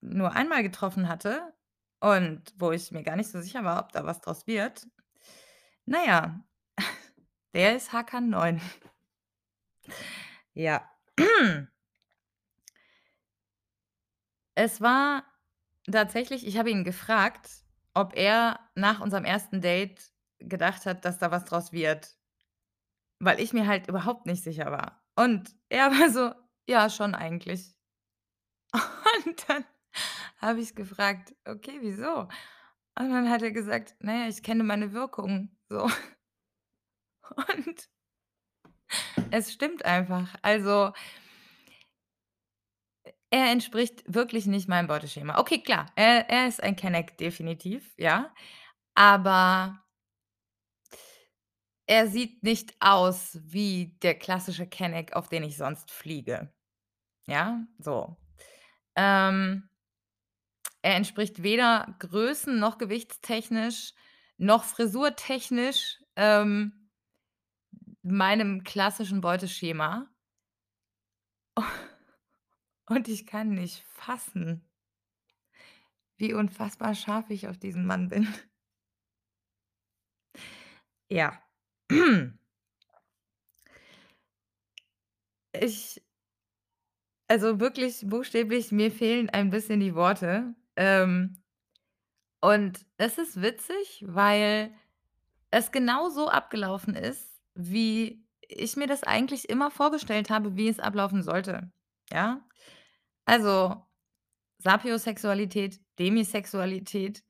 nur einmal getroffen hatte und wo ich mir gar nicht so sicher war, ob da was draus wird, na ja, der ist Hakan 9. Ja. Es war tatsächlich ich habe ihn gefragt, ob er nach unserem ersten Date gedacht hat, dass da was draus wird. Weil ich mir halt überhaupt nicht sicher war. Und er war so: „Ja, schon eigentlich.“ Und dann habe ich gefragt: „Okay, wieso?“ Und dann hat er gesagt: „Na ja, ich kenne meine Wirkung“, so. Und es stimmt einfach. Also er entspricht wirklich nicht meinem Beuteschema. Okay, klar, er er ist ein Kenneck, definitiv, ja, aber er sieht nicht aus wie der klassische Kenneck, auf den ich sonst fliege. Ja, so. Ähm er entspricht weder größen noch gewichtstechnisch noch frisurtechnisch, ähm, meinem klassischen Beuteschema. Und ich kann nicht fassen wie unfassbar scharf ich auf diesen Mann bin. Ja. Ich also, wirklich buchstäblich, mir fehlen ein bisschen die Worte. Ähm und es ist witzig, weil es genau so abgelaufen ist, wie ich mir das eigentlich immer vorgestellt habe, wie es ablaufen sollte, ja? Also, Sapiosexualität, Demisexualität,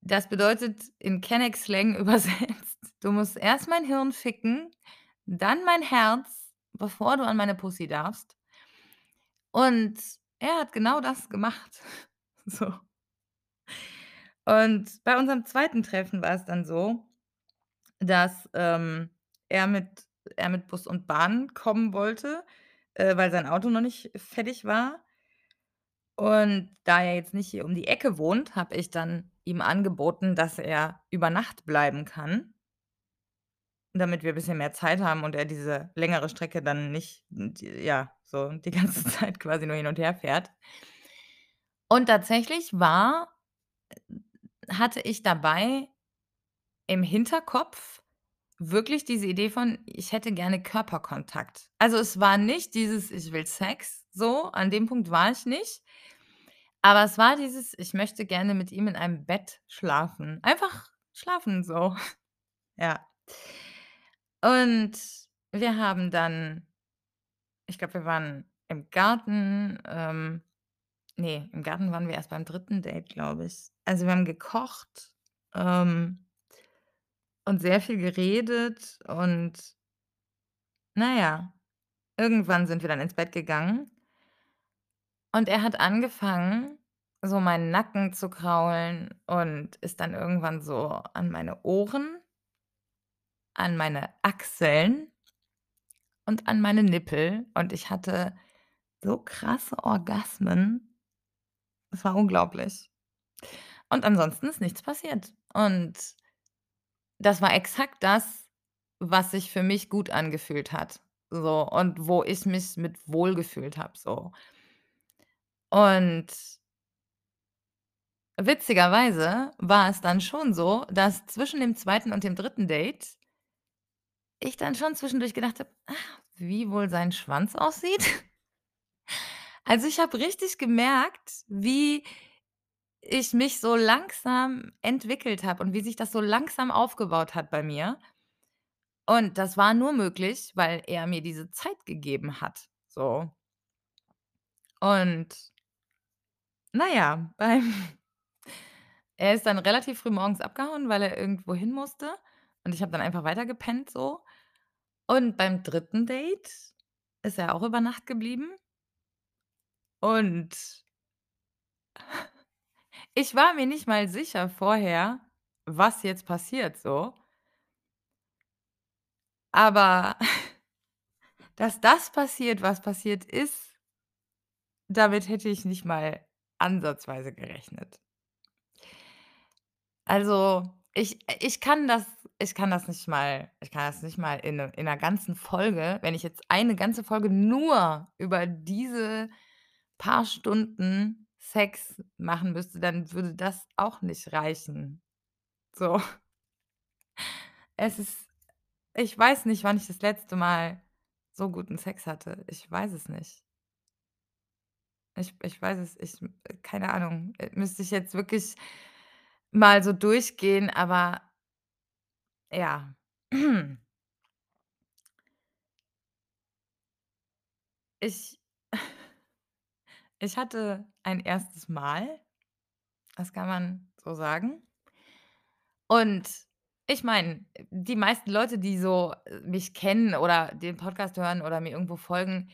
das bedeutet in Kenneck-Slang übersetzt: „Du musst erst mein Hirn ficken, dann mein Herz, bevor du an meine Pussy darfst.“ Und er hat genau das gemacht, so. Und bei unserem 2. Treffen war es dann so, dass, ähm, er mit er mit Bus und Bahn kommen wollte, äh, weil sein Auto noch nicht fertig war. Und da er jetzt nicht hier um die Ecke wohnt, habe ich dann ihm angeboten, dass er über Nacht bleiben kann damit wir bisschen mehr Zeit haben und er diese längere Strecke dann nicht ja, so die ganze Zeit quasi nur hin und her fährt. Und tatsächlich war hatte ich dabei im Hinterkopf wirklich diese Idee von, ich hätte gerne Körperkontakt. Also, es war nicht dieses: „Ich will Sex“, so, an dem Punkt war ich nicht. Aber es war dieses: „Ich möchte gerne mit ihm in einem Bett schlafen.“ Einfach schlafen so, ja. Und wir haben dann ich glaube, wir waren im Garten, ähm ne, im Garten waren wir erst beim 3. Date, glaube ich. Also, wir haben gekocht, ähm und sehr viel geredet und na ja, irgendwann sind wir dann ins Bett gegangen. Und er hat angefangen, so meinen Nacken zu kraulen und ist dann irgendwann so an meine Ohren an meine Achseln und an meine Nippel und ich hatte so krasse Orgasmen. Es war unglaublich. Und ansonsten ist nichts passiert. Und das war exakt das, was sich für mich gut angefühlt hat, so und wo ich mich mit wohlgefühlt habe, so. Und witzigerweise war es dann schon so, dass zwischen dem 2. und dem 3. Date ich dann schon zwischendurch gedacht habe: „Ah, wie wohl sein Schwanz aussieht?“ Also, ich habe richtig gemerkt, wie ich mich so langsam entwickelt habe und wie sich das so langsam aufgebaut hat bei mir. Und das war nur möglich, weil er mir diese Zeit gegeben hat, so. Und na ja, beim er ist dann relativ früh morgens abgehauen, weil er irgendwo hin musste und ich habe dann einfach weiter gepennt so. Und beim 3. Date ist er auch über Nacht geblieben. Und ich war mir nicht mal sicher vorher, was jetzt passiert so. Aber dass das passiert, was passiert ist damit hätte ich nicht mal ansatzweise gerechnet. Also, ich ich kann das ich kann das nicht mal ich kann das nicht mal in in 'ner ganzen Folge wenn ich jetzt eine ganze Folge nur über diese paar Stunden Sex machen müsste, dann würde das auch nicht reichen. So. Es ist ich weiß nicht, wann ich das letzte Mal so guten Sex hatte. Ich weiß es nicht. Ich ich weiß es ich keine Ahnung, äh, müsste ich jetzt wirklich mal so durchgehen, aber ja. Ich ich hatte ein 1. Mal, das kann man so sagen. Und ich meine, die meisten Leute, die so, äh, mich kennen oder den Podcast hören oder mir irgendwo folgen,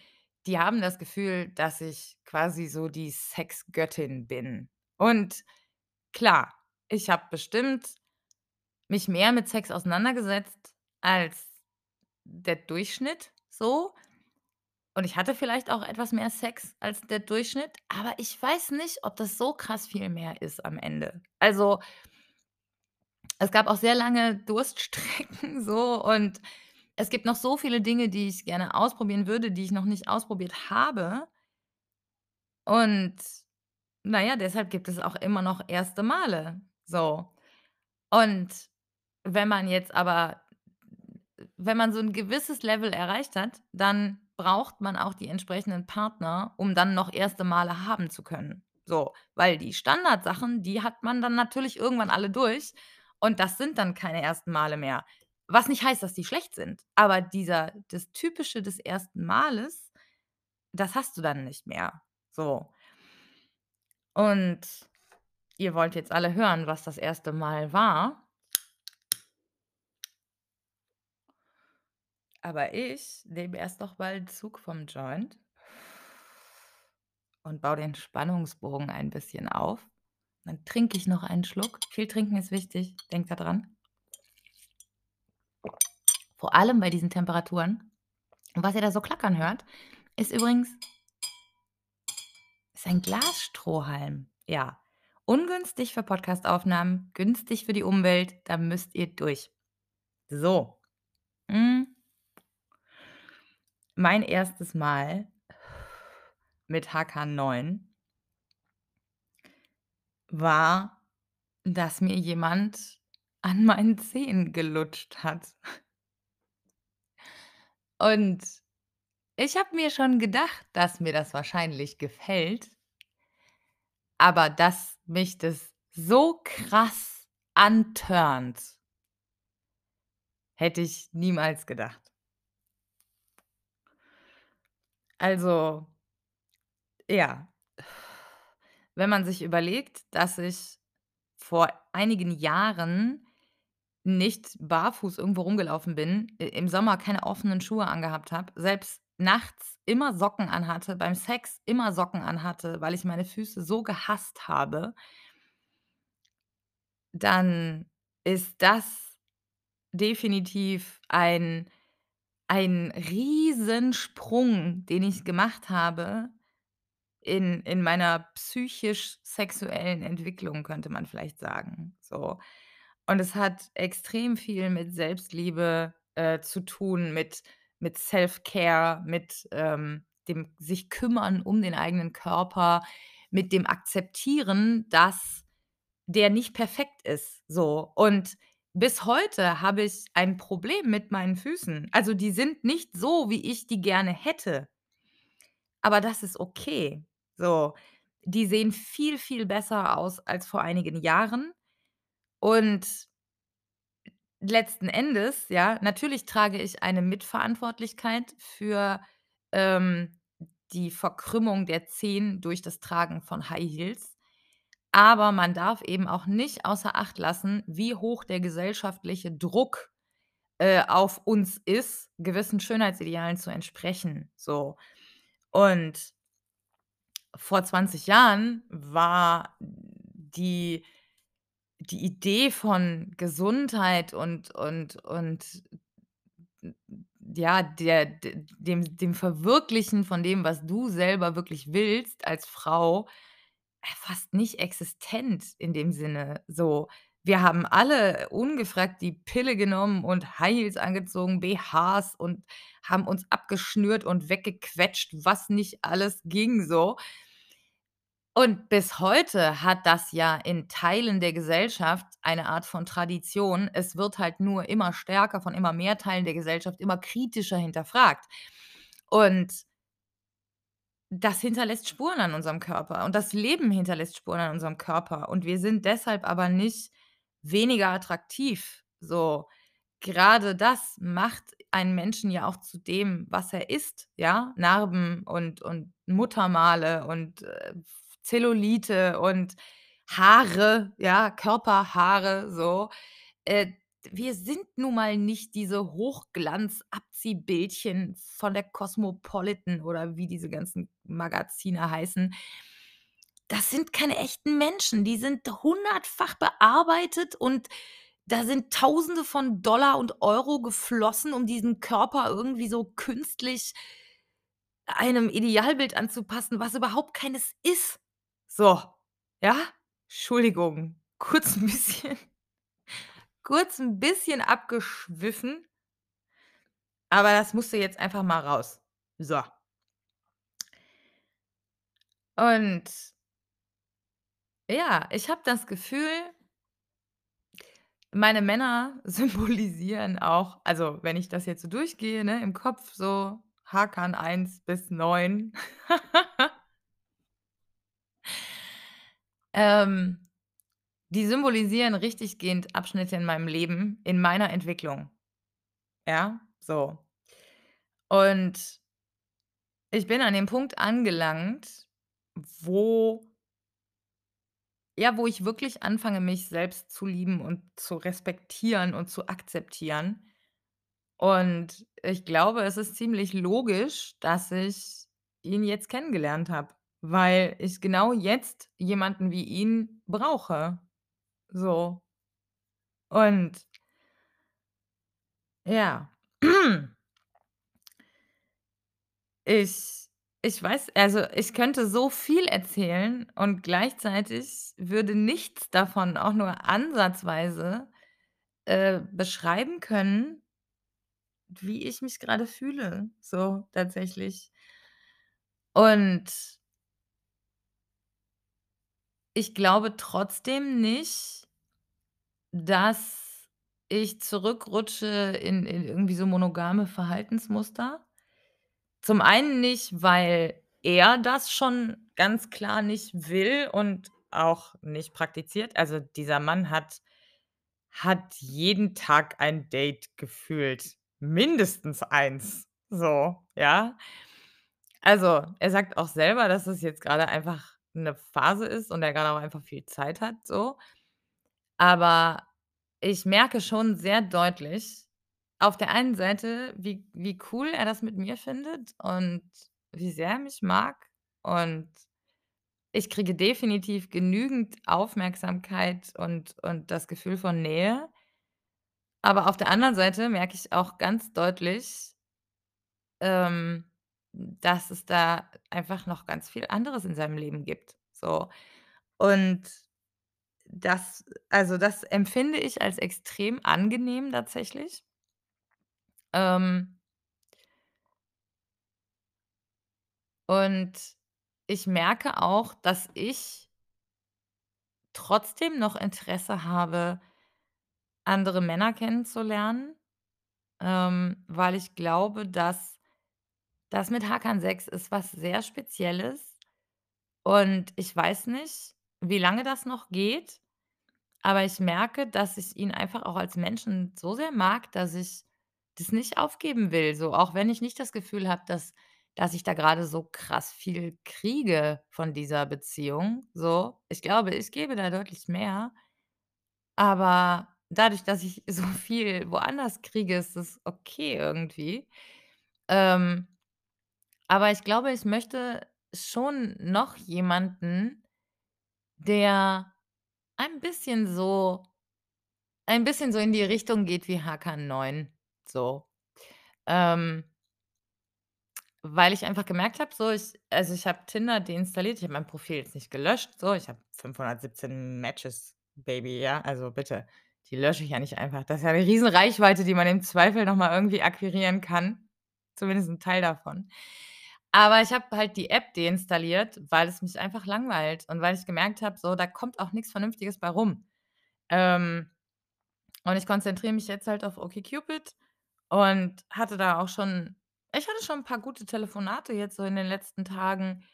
die haben das Gefühl, dass ich quasi so die Sexgöttin bin. Und klar, ich habe bestimmt mich mehr mit Sex auseinandergesetzt als der Durchschnitt so. Und ich hatte vielleicht auch etwas mehr Sex als der Durchschnitt, aber ich weiß nicht, ob das so krass viel mehr ist am Ende. Also es gab auch sehr lange Durststrecken so und es gibt noch so viele Dinge, die ich gerne ausprobieren würde, die ich noch nicht ausprobiert habe. Und na ja, deshalb gibt es auch immer noch 1. Male, so. Und wenn man jetzt aber wenn man so 'n gewisses Level erreicht hat, dann braucht man auch die entsprechenden Partner, um dann noch 1. Male haben zu können, so. Weil die Standardsachen, die hat man dann natürlich irgendwann alle durch und das sind dann keine 1. Male mehr. Was nicht heißt, dass die schlecht sind, aber dieser das Typische des 1. Males, das hast du dann nicht mehr, so. Und ihr wollt jetzt alle hören, was das 1. Mal war. Aber ich nehme erst noch mal 'n Zug vom Joint und baue den Spannungsbogen ein bisschen auf. Dann trinke ich noch einen Schluck. Viel trinken ist wichtig, denkt da dran. Vor allem bei diesen Temperaturen. Und was ihr da so klackern hört, ist übrigens ist ein Glasstrohhalm. Ja, ungünstig für Podcastaufnahmen, günstig für die Umwelt, da müsst ihr durch. So. Mein 1. Mal mit HK 9 war, dass mir jemand an meinen Zehen gelutscht hat. Und ich habe mir schon gedacht, dass mir das wahrscheinlich gefällt aber dass mich das so krass antörnt hätte ich niemals gedacht. Also ja. Wenn man sich überlegt, dass ich vor einigen Jahren nicht barfuß irgendwo rumgelaufen bin, im Sommer keine offenen Schuhe angehabt habe, selbst nachts immer Socken anhatte, beim Sex immer Socken anhatte, weil ich meine Füße so gehasst habe dann ist das definitiv ein ein Riesensprung, den ich gemacht habe in in meiner psychisch-sexuellen Entwicklung, könnte man vielleicht sagen, so. Und es hat extrem viel mit Selbstliebe, äh, zu tun, mit mit Self-Care, mit, ähm, dem sich Kümmern um den eigenen Körper, mit dem Akzeptieren, dass der nicht perfekt ist, so. Und bis heute habe ich ein Problem mit meinen Füßen. Also, die sind nicht so, wie ich die gerne hätte. Aber das ist okay, so. Die sehen viel, viel besser aus als vor einigen Jahren und letzten Endes, ja, natürlich trage ich eine Mitverantwortlichkeit für, ähm, die Verkrümmung der Zehen durch das Tragen von High Heels, aber man darf eben auch nicht außer Acht lassen, wie hoch der gesellschaftliche Druck, äh, auf uns ist, gewissen Schönheitsidealen zu entsprechen, so. Und vor 20 Jahren war die die Idee von Gesundheit und und und ja, der dem dem Verwirklichen von dem, was du selber wirklich willst als Frau, fast nicht existent in dem Sinne, so. Wir haben alle ungefragt die Pille genommen und High Heels angezogen, BHs und haben uns abgeschnürt und weggequetscht, was nicht alles ging, so. Und bis heute hat das ja in Teilen der Gesellschaft eine Art von Tradition. Es wird halt nur immer stärker von immer mehr Teilen der Gesellschaft immer kritischer hinterfragt. Und das hinterlässt Spuren an unserem Körper und das Leben hinterlässt Spuren an unserem Körper und wir sind deshalb aber nicht weniger attraktiv, so. Grade das macht einen Menschen ja auch zu dem, was er ist, ja? Narben und und Muttermale und, äh, Zellulite und Haare, ja, Körperhaare, so. Äh, wir sind nun mal nicht diese Hochglanz-Abziehbildchen von der Cosmopolitan oder wie diese ganzen Magazine heißen. Das sind keine echten Menschen, die sind hundertfach bearbeitet und da sind Tausende von Dollar und Euro geflossen, um diesen Körper irgendwie so künstlich einem Idealbild anzupassen, was überhaupt keines ist. So, ja? Entschuldigung, kurz 'n bisschen kurz 'n bisschen abgeschwiffen aber das musste jetzt einfach mal raus. So. Und ja, ich habe das Gefühl meine Männer symbolisieren auch also, wenn ich das jetzt so durchgehe, ne, im Kopf so Hakan 1 bis 9. Ähm, die symbolisieren richtiggehend Abschnitte in meinem Leben, in meiner Entwicklung. Ja, so. Und ich bin an dem Punkt angelangt, wo ja, wo ich wirklich anfange, mich selbst zu lieben und zu respektieren und zu akzeptieren. Und ich glaube, es ist ziemlich logisch, dass ich ihn jetzt kennengelernt habe, weil ich genau jetzt jemanden wie ihn brauche, so. Und ja. Ich ich weiß also, ich könnte so viel erzählen und gleichzeitig würde nichts davon auch nur ansatzweise, äh, beschreiben können wie ich mich grade fühle, so tatsächlich. Und ich glaube trotzdem nicht dass ich zurückrutsche in in irgendwie so monogame Verhaltensmuster. Zum einen nicht, weil er das schon ganz klar nicht will und auch nicht praktiziert. Also, dieser Mann hat hat jeden Tag ein Date gefühlt, mindestens eins, so, ja? Also, er sagt auch selber, dass es jetzt grade einfach 'ne Phase ist und er grade auch einfach viel Zeit hat so. Aber ich merke schon sehr deutlich auf der einen Seite, wie wie cool er das mit mir findet und wie sehr er mich mag und ich kriege definitiv genügend Aufmerksamkeit und und das Gefühl von Nähe. Aber auf der anderen Seite merke ich auch ganz deutlich ähm, dass es da einfach noch ganz viel anderes in seinem Leben gibt, so. Und das also, das empfinde ich als extrem angenehm tatsächlich. Ähm und ich merke auch, dass ich trotzdem noch Interesse habe, andere Männer kennenzulernen, ähm, weil ich glaube, dass das mit Hakan 6 ist was sehr Spezielles. Und ich weiß nicht, wie lange das noch geht, aber ich merke, dass ich ihn einfach auch als Menschen so sehr mag, dass ich das nicht aufgeben will, so. Auch wenn ich nicht das Gefühl habe, dass dass ich da grade so krass viel kriege von dieser Beziehung, so. Ich glaube, ich gebe da deutlich mehr. Aber dadurch, dass ich so viel woanders kriege, ist das okay irgendwie. Ähm, aber ich glaube, ich möchte schon noch jemanden, der ein bisschen so ein bisschen so in die Richtung geht wie Hakan 9, so. Ähm weil ich einfach gemerkt habe, so ich also, ich habe Tinder deinstalliert. Ich habe mein Profil jetzt nicht gelöscht, so. Ich habe 517 Matches, Baby, ja? Also, bitte, die lösche ich ja nicht einfach. Das ist ja 'ne Riesenreichweite, die man im Zweifel noch mal irgendwie akquirieren kann, zumindest 'n Teil davon. Aber ich habe halt die App deinstalliert, weil es mich einfach langweilt und weil ich gemerkt habe, so, da kommt auch nix Vernünftiges bei rum. Ähm, und ich konzentriere mich jetzt halt auf OkCupid und hatte da auch schon ich hatte schon 'n paar gute Telefonate jetzt so in den letzten Tagen.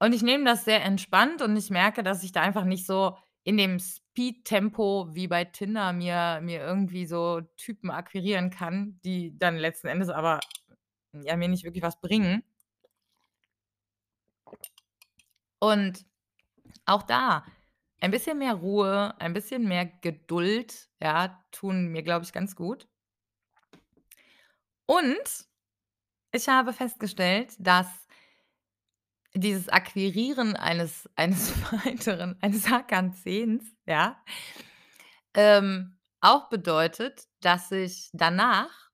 Und ich nehme das sehr entspannt und ich merke, dass ich da einfach nicht so in dem Speed-Tempo wie bei Tinder mir mir irgendwie so Typen akquirieren kann, die dann letzten Endes aber, ja, mir nicht wirklich was bringen. Und auch da ein bisschen mehr Ruhe, ein bisschen mehr Geduld, ja, tun mir, glaube ich, ganz gut. Und ich habe festgestellt, dass dieses Akquirieren eines eines weiteren eines Hakan 10, ja, ähm, auch bedeutet, dass ich danach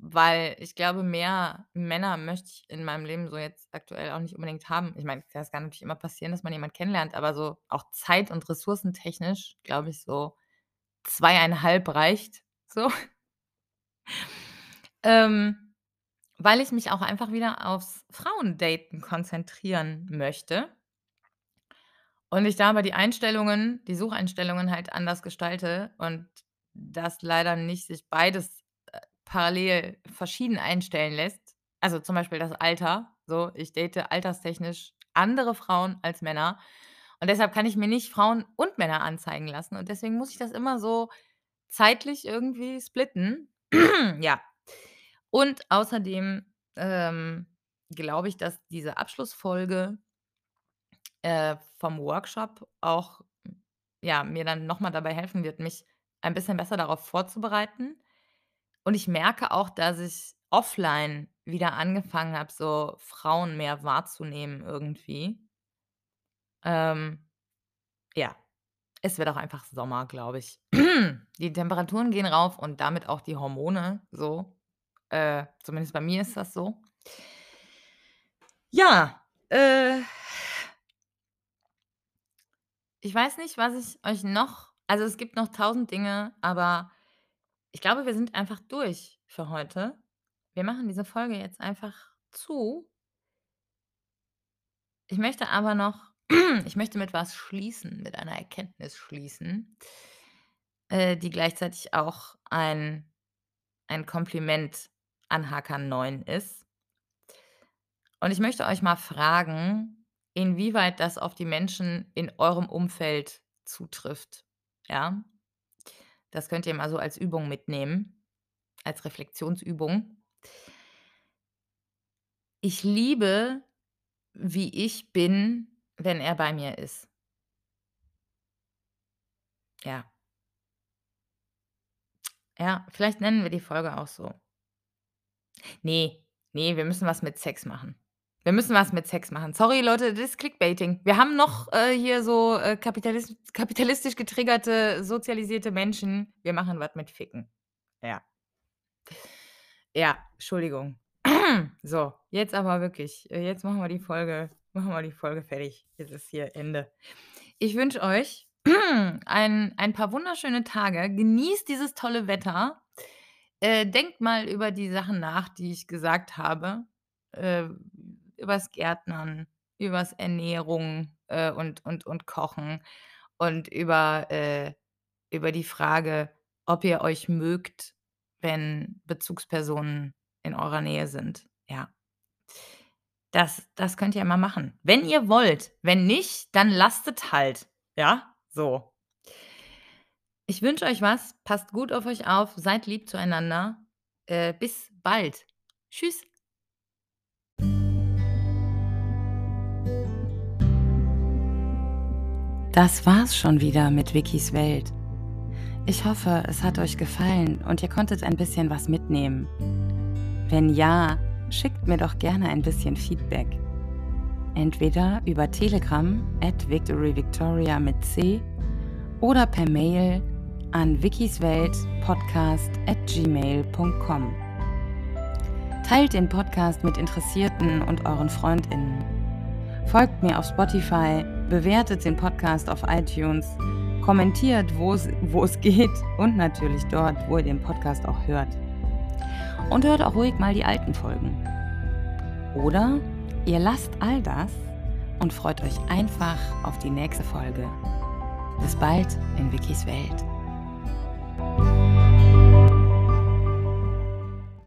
weil ich glaube, mehr Männer möchte ich in meinem Leben so jetzt aktuell auch nicht unbedingt haben. Ich meine, es kann natürlich immer passieren, dass man jemanden kennenlernt, aber so auch zeit und ressourcentechnisch, glaube ich, so 2,5 reicht, so. Ähm, weil ich mich auch einfach wieder aufs Frauendaten konzentrieren möchte und ich da aber die Einstellungen die Sucheinstellungen halt anders gestalte und das leider nicht sich beides, parallel verschieden einstellen lässt. Also, zum Beispiel das Alter, so. Ich date alterstechnisch andere Frauen als Männer und deshalb kann ich mir nicht Frauen und Männer anzeigen lassen und deswegen muss ich das immer so zeitlich irgendwie splitten. Ja. Und außerdem, ähm, glaube ich, dass diese Abschlussfolge äh, vom Workshop auch, ja, mir dann noch mal dabei helfen wird, mich ein bisschen besser darauf vorzubereiten. Und ich merke auch, dass ich offline wieder angefangen habe, so Frauen mehr wahrzunehmen irgendwie. Ähm, ja, es wird auch einfach Sommer, glaube ich. Die Temperaturen gehen rauf und damit auch die Hormone so. Äh, zumindest bei mir ist das so. Ja, äh ich weiß nicht, was ich euch noch also, es gibt noch 1.000 Dinge, aber ich glaube, wir sind einfach durch für heute. Wir machen diese Folge jetzt einfach zu. Ich möchte aber noch ich möchte mit was schließen, mit einer Erkenntnis schließen. äh, die gleichzeitig auch ein ein Kompliment an Hakan 9 ist. Und ich möchte euch mal fragen, inwieweit das auf die Menschen in eurem Umfeld zutrifft, ja? Das könnt ihr mal so als Übung mitnehmen, als Reflexionsübung. Ich liebe, wie ich bin, wenn er bei mir ist. Ja. Ja, vielleicht nennen wir die Folge auch so. Ne, ne, wir müssen was mit Sex machen. Wir müssen was mit Sex machen. Sorry, Leute, das ist Clickbaiting. Wir haben noch, äh, hier so, äh, kapitalis kapitalistisch getriggerte, sozialisierte Menschen. Wir machen was mit Ficken. Ja. Ja, Entschuldigung. So, jetzt aber wirklich. Äh, jetzt machen wir die Folge machen wir die Folge fertig. Jetzt ist hier Ende. Ich wünsche euch ein ein paar wunderschöne Tage. Genießt dieses tolle Wetter. Äh, denkt mal über die Sachen nach, die ich gesagt habe, äh, übers Gärtnern, übers Ernährung, äh, und und und Kochen und über äh, über die Frage, ob ihr euch mögt, wenn Bezugspersonen in eurer Nähe sind, ja. Das das könnt ihr mal machen, wenn ihr wollt. Wenn nicht, dann lasst es halt, ja, so. Ich wünsche euch was. Passt gut auf euch auf, seid lieb zueinander. Äh, bis bald. Tschüss. Das war's schon wieder mit Wikis Welt. Ich hoffe, es hat euch gefallen und ihr konntet ein bisschen was mitnehmen. Wenn ja, schickt mir doch gerne ein bisschen Feedback. Entweder über Telegram at victoryvictoria mit C oder per Mail an wikisweltpodcast@gmail.com. Teilt den Podcast mit Interessierten und euren Freundinnen. Folgt mir auf Spotify, bewertet den Podcast auf iTunes, kommentiert, wo es, geht und natürlich dort, wo ihr den Podcast auch hört. Und hört auch ruhig mal die alten Folgen. Oder ihr lasst all das und freut euch einfach auf die nächste Folge. Bis bald in Wikis Welt.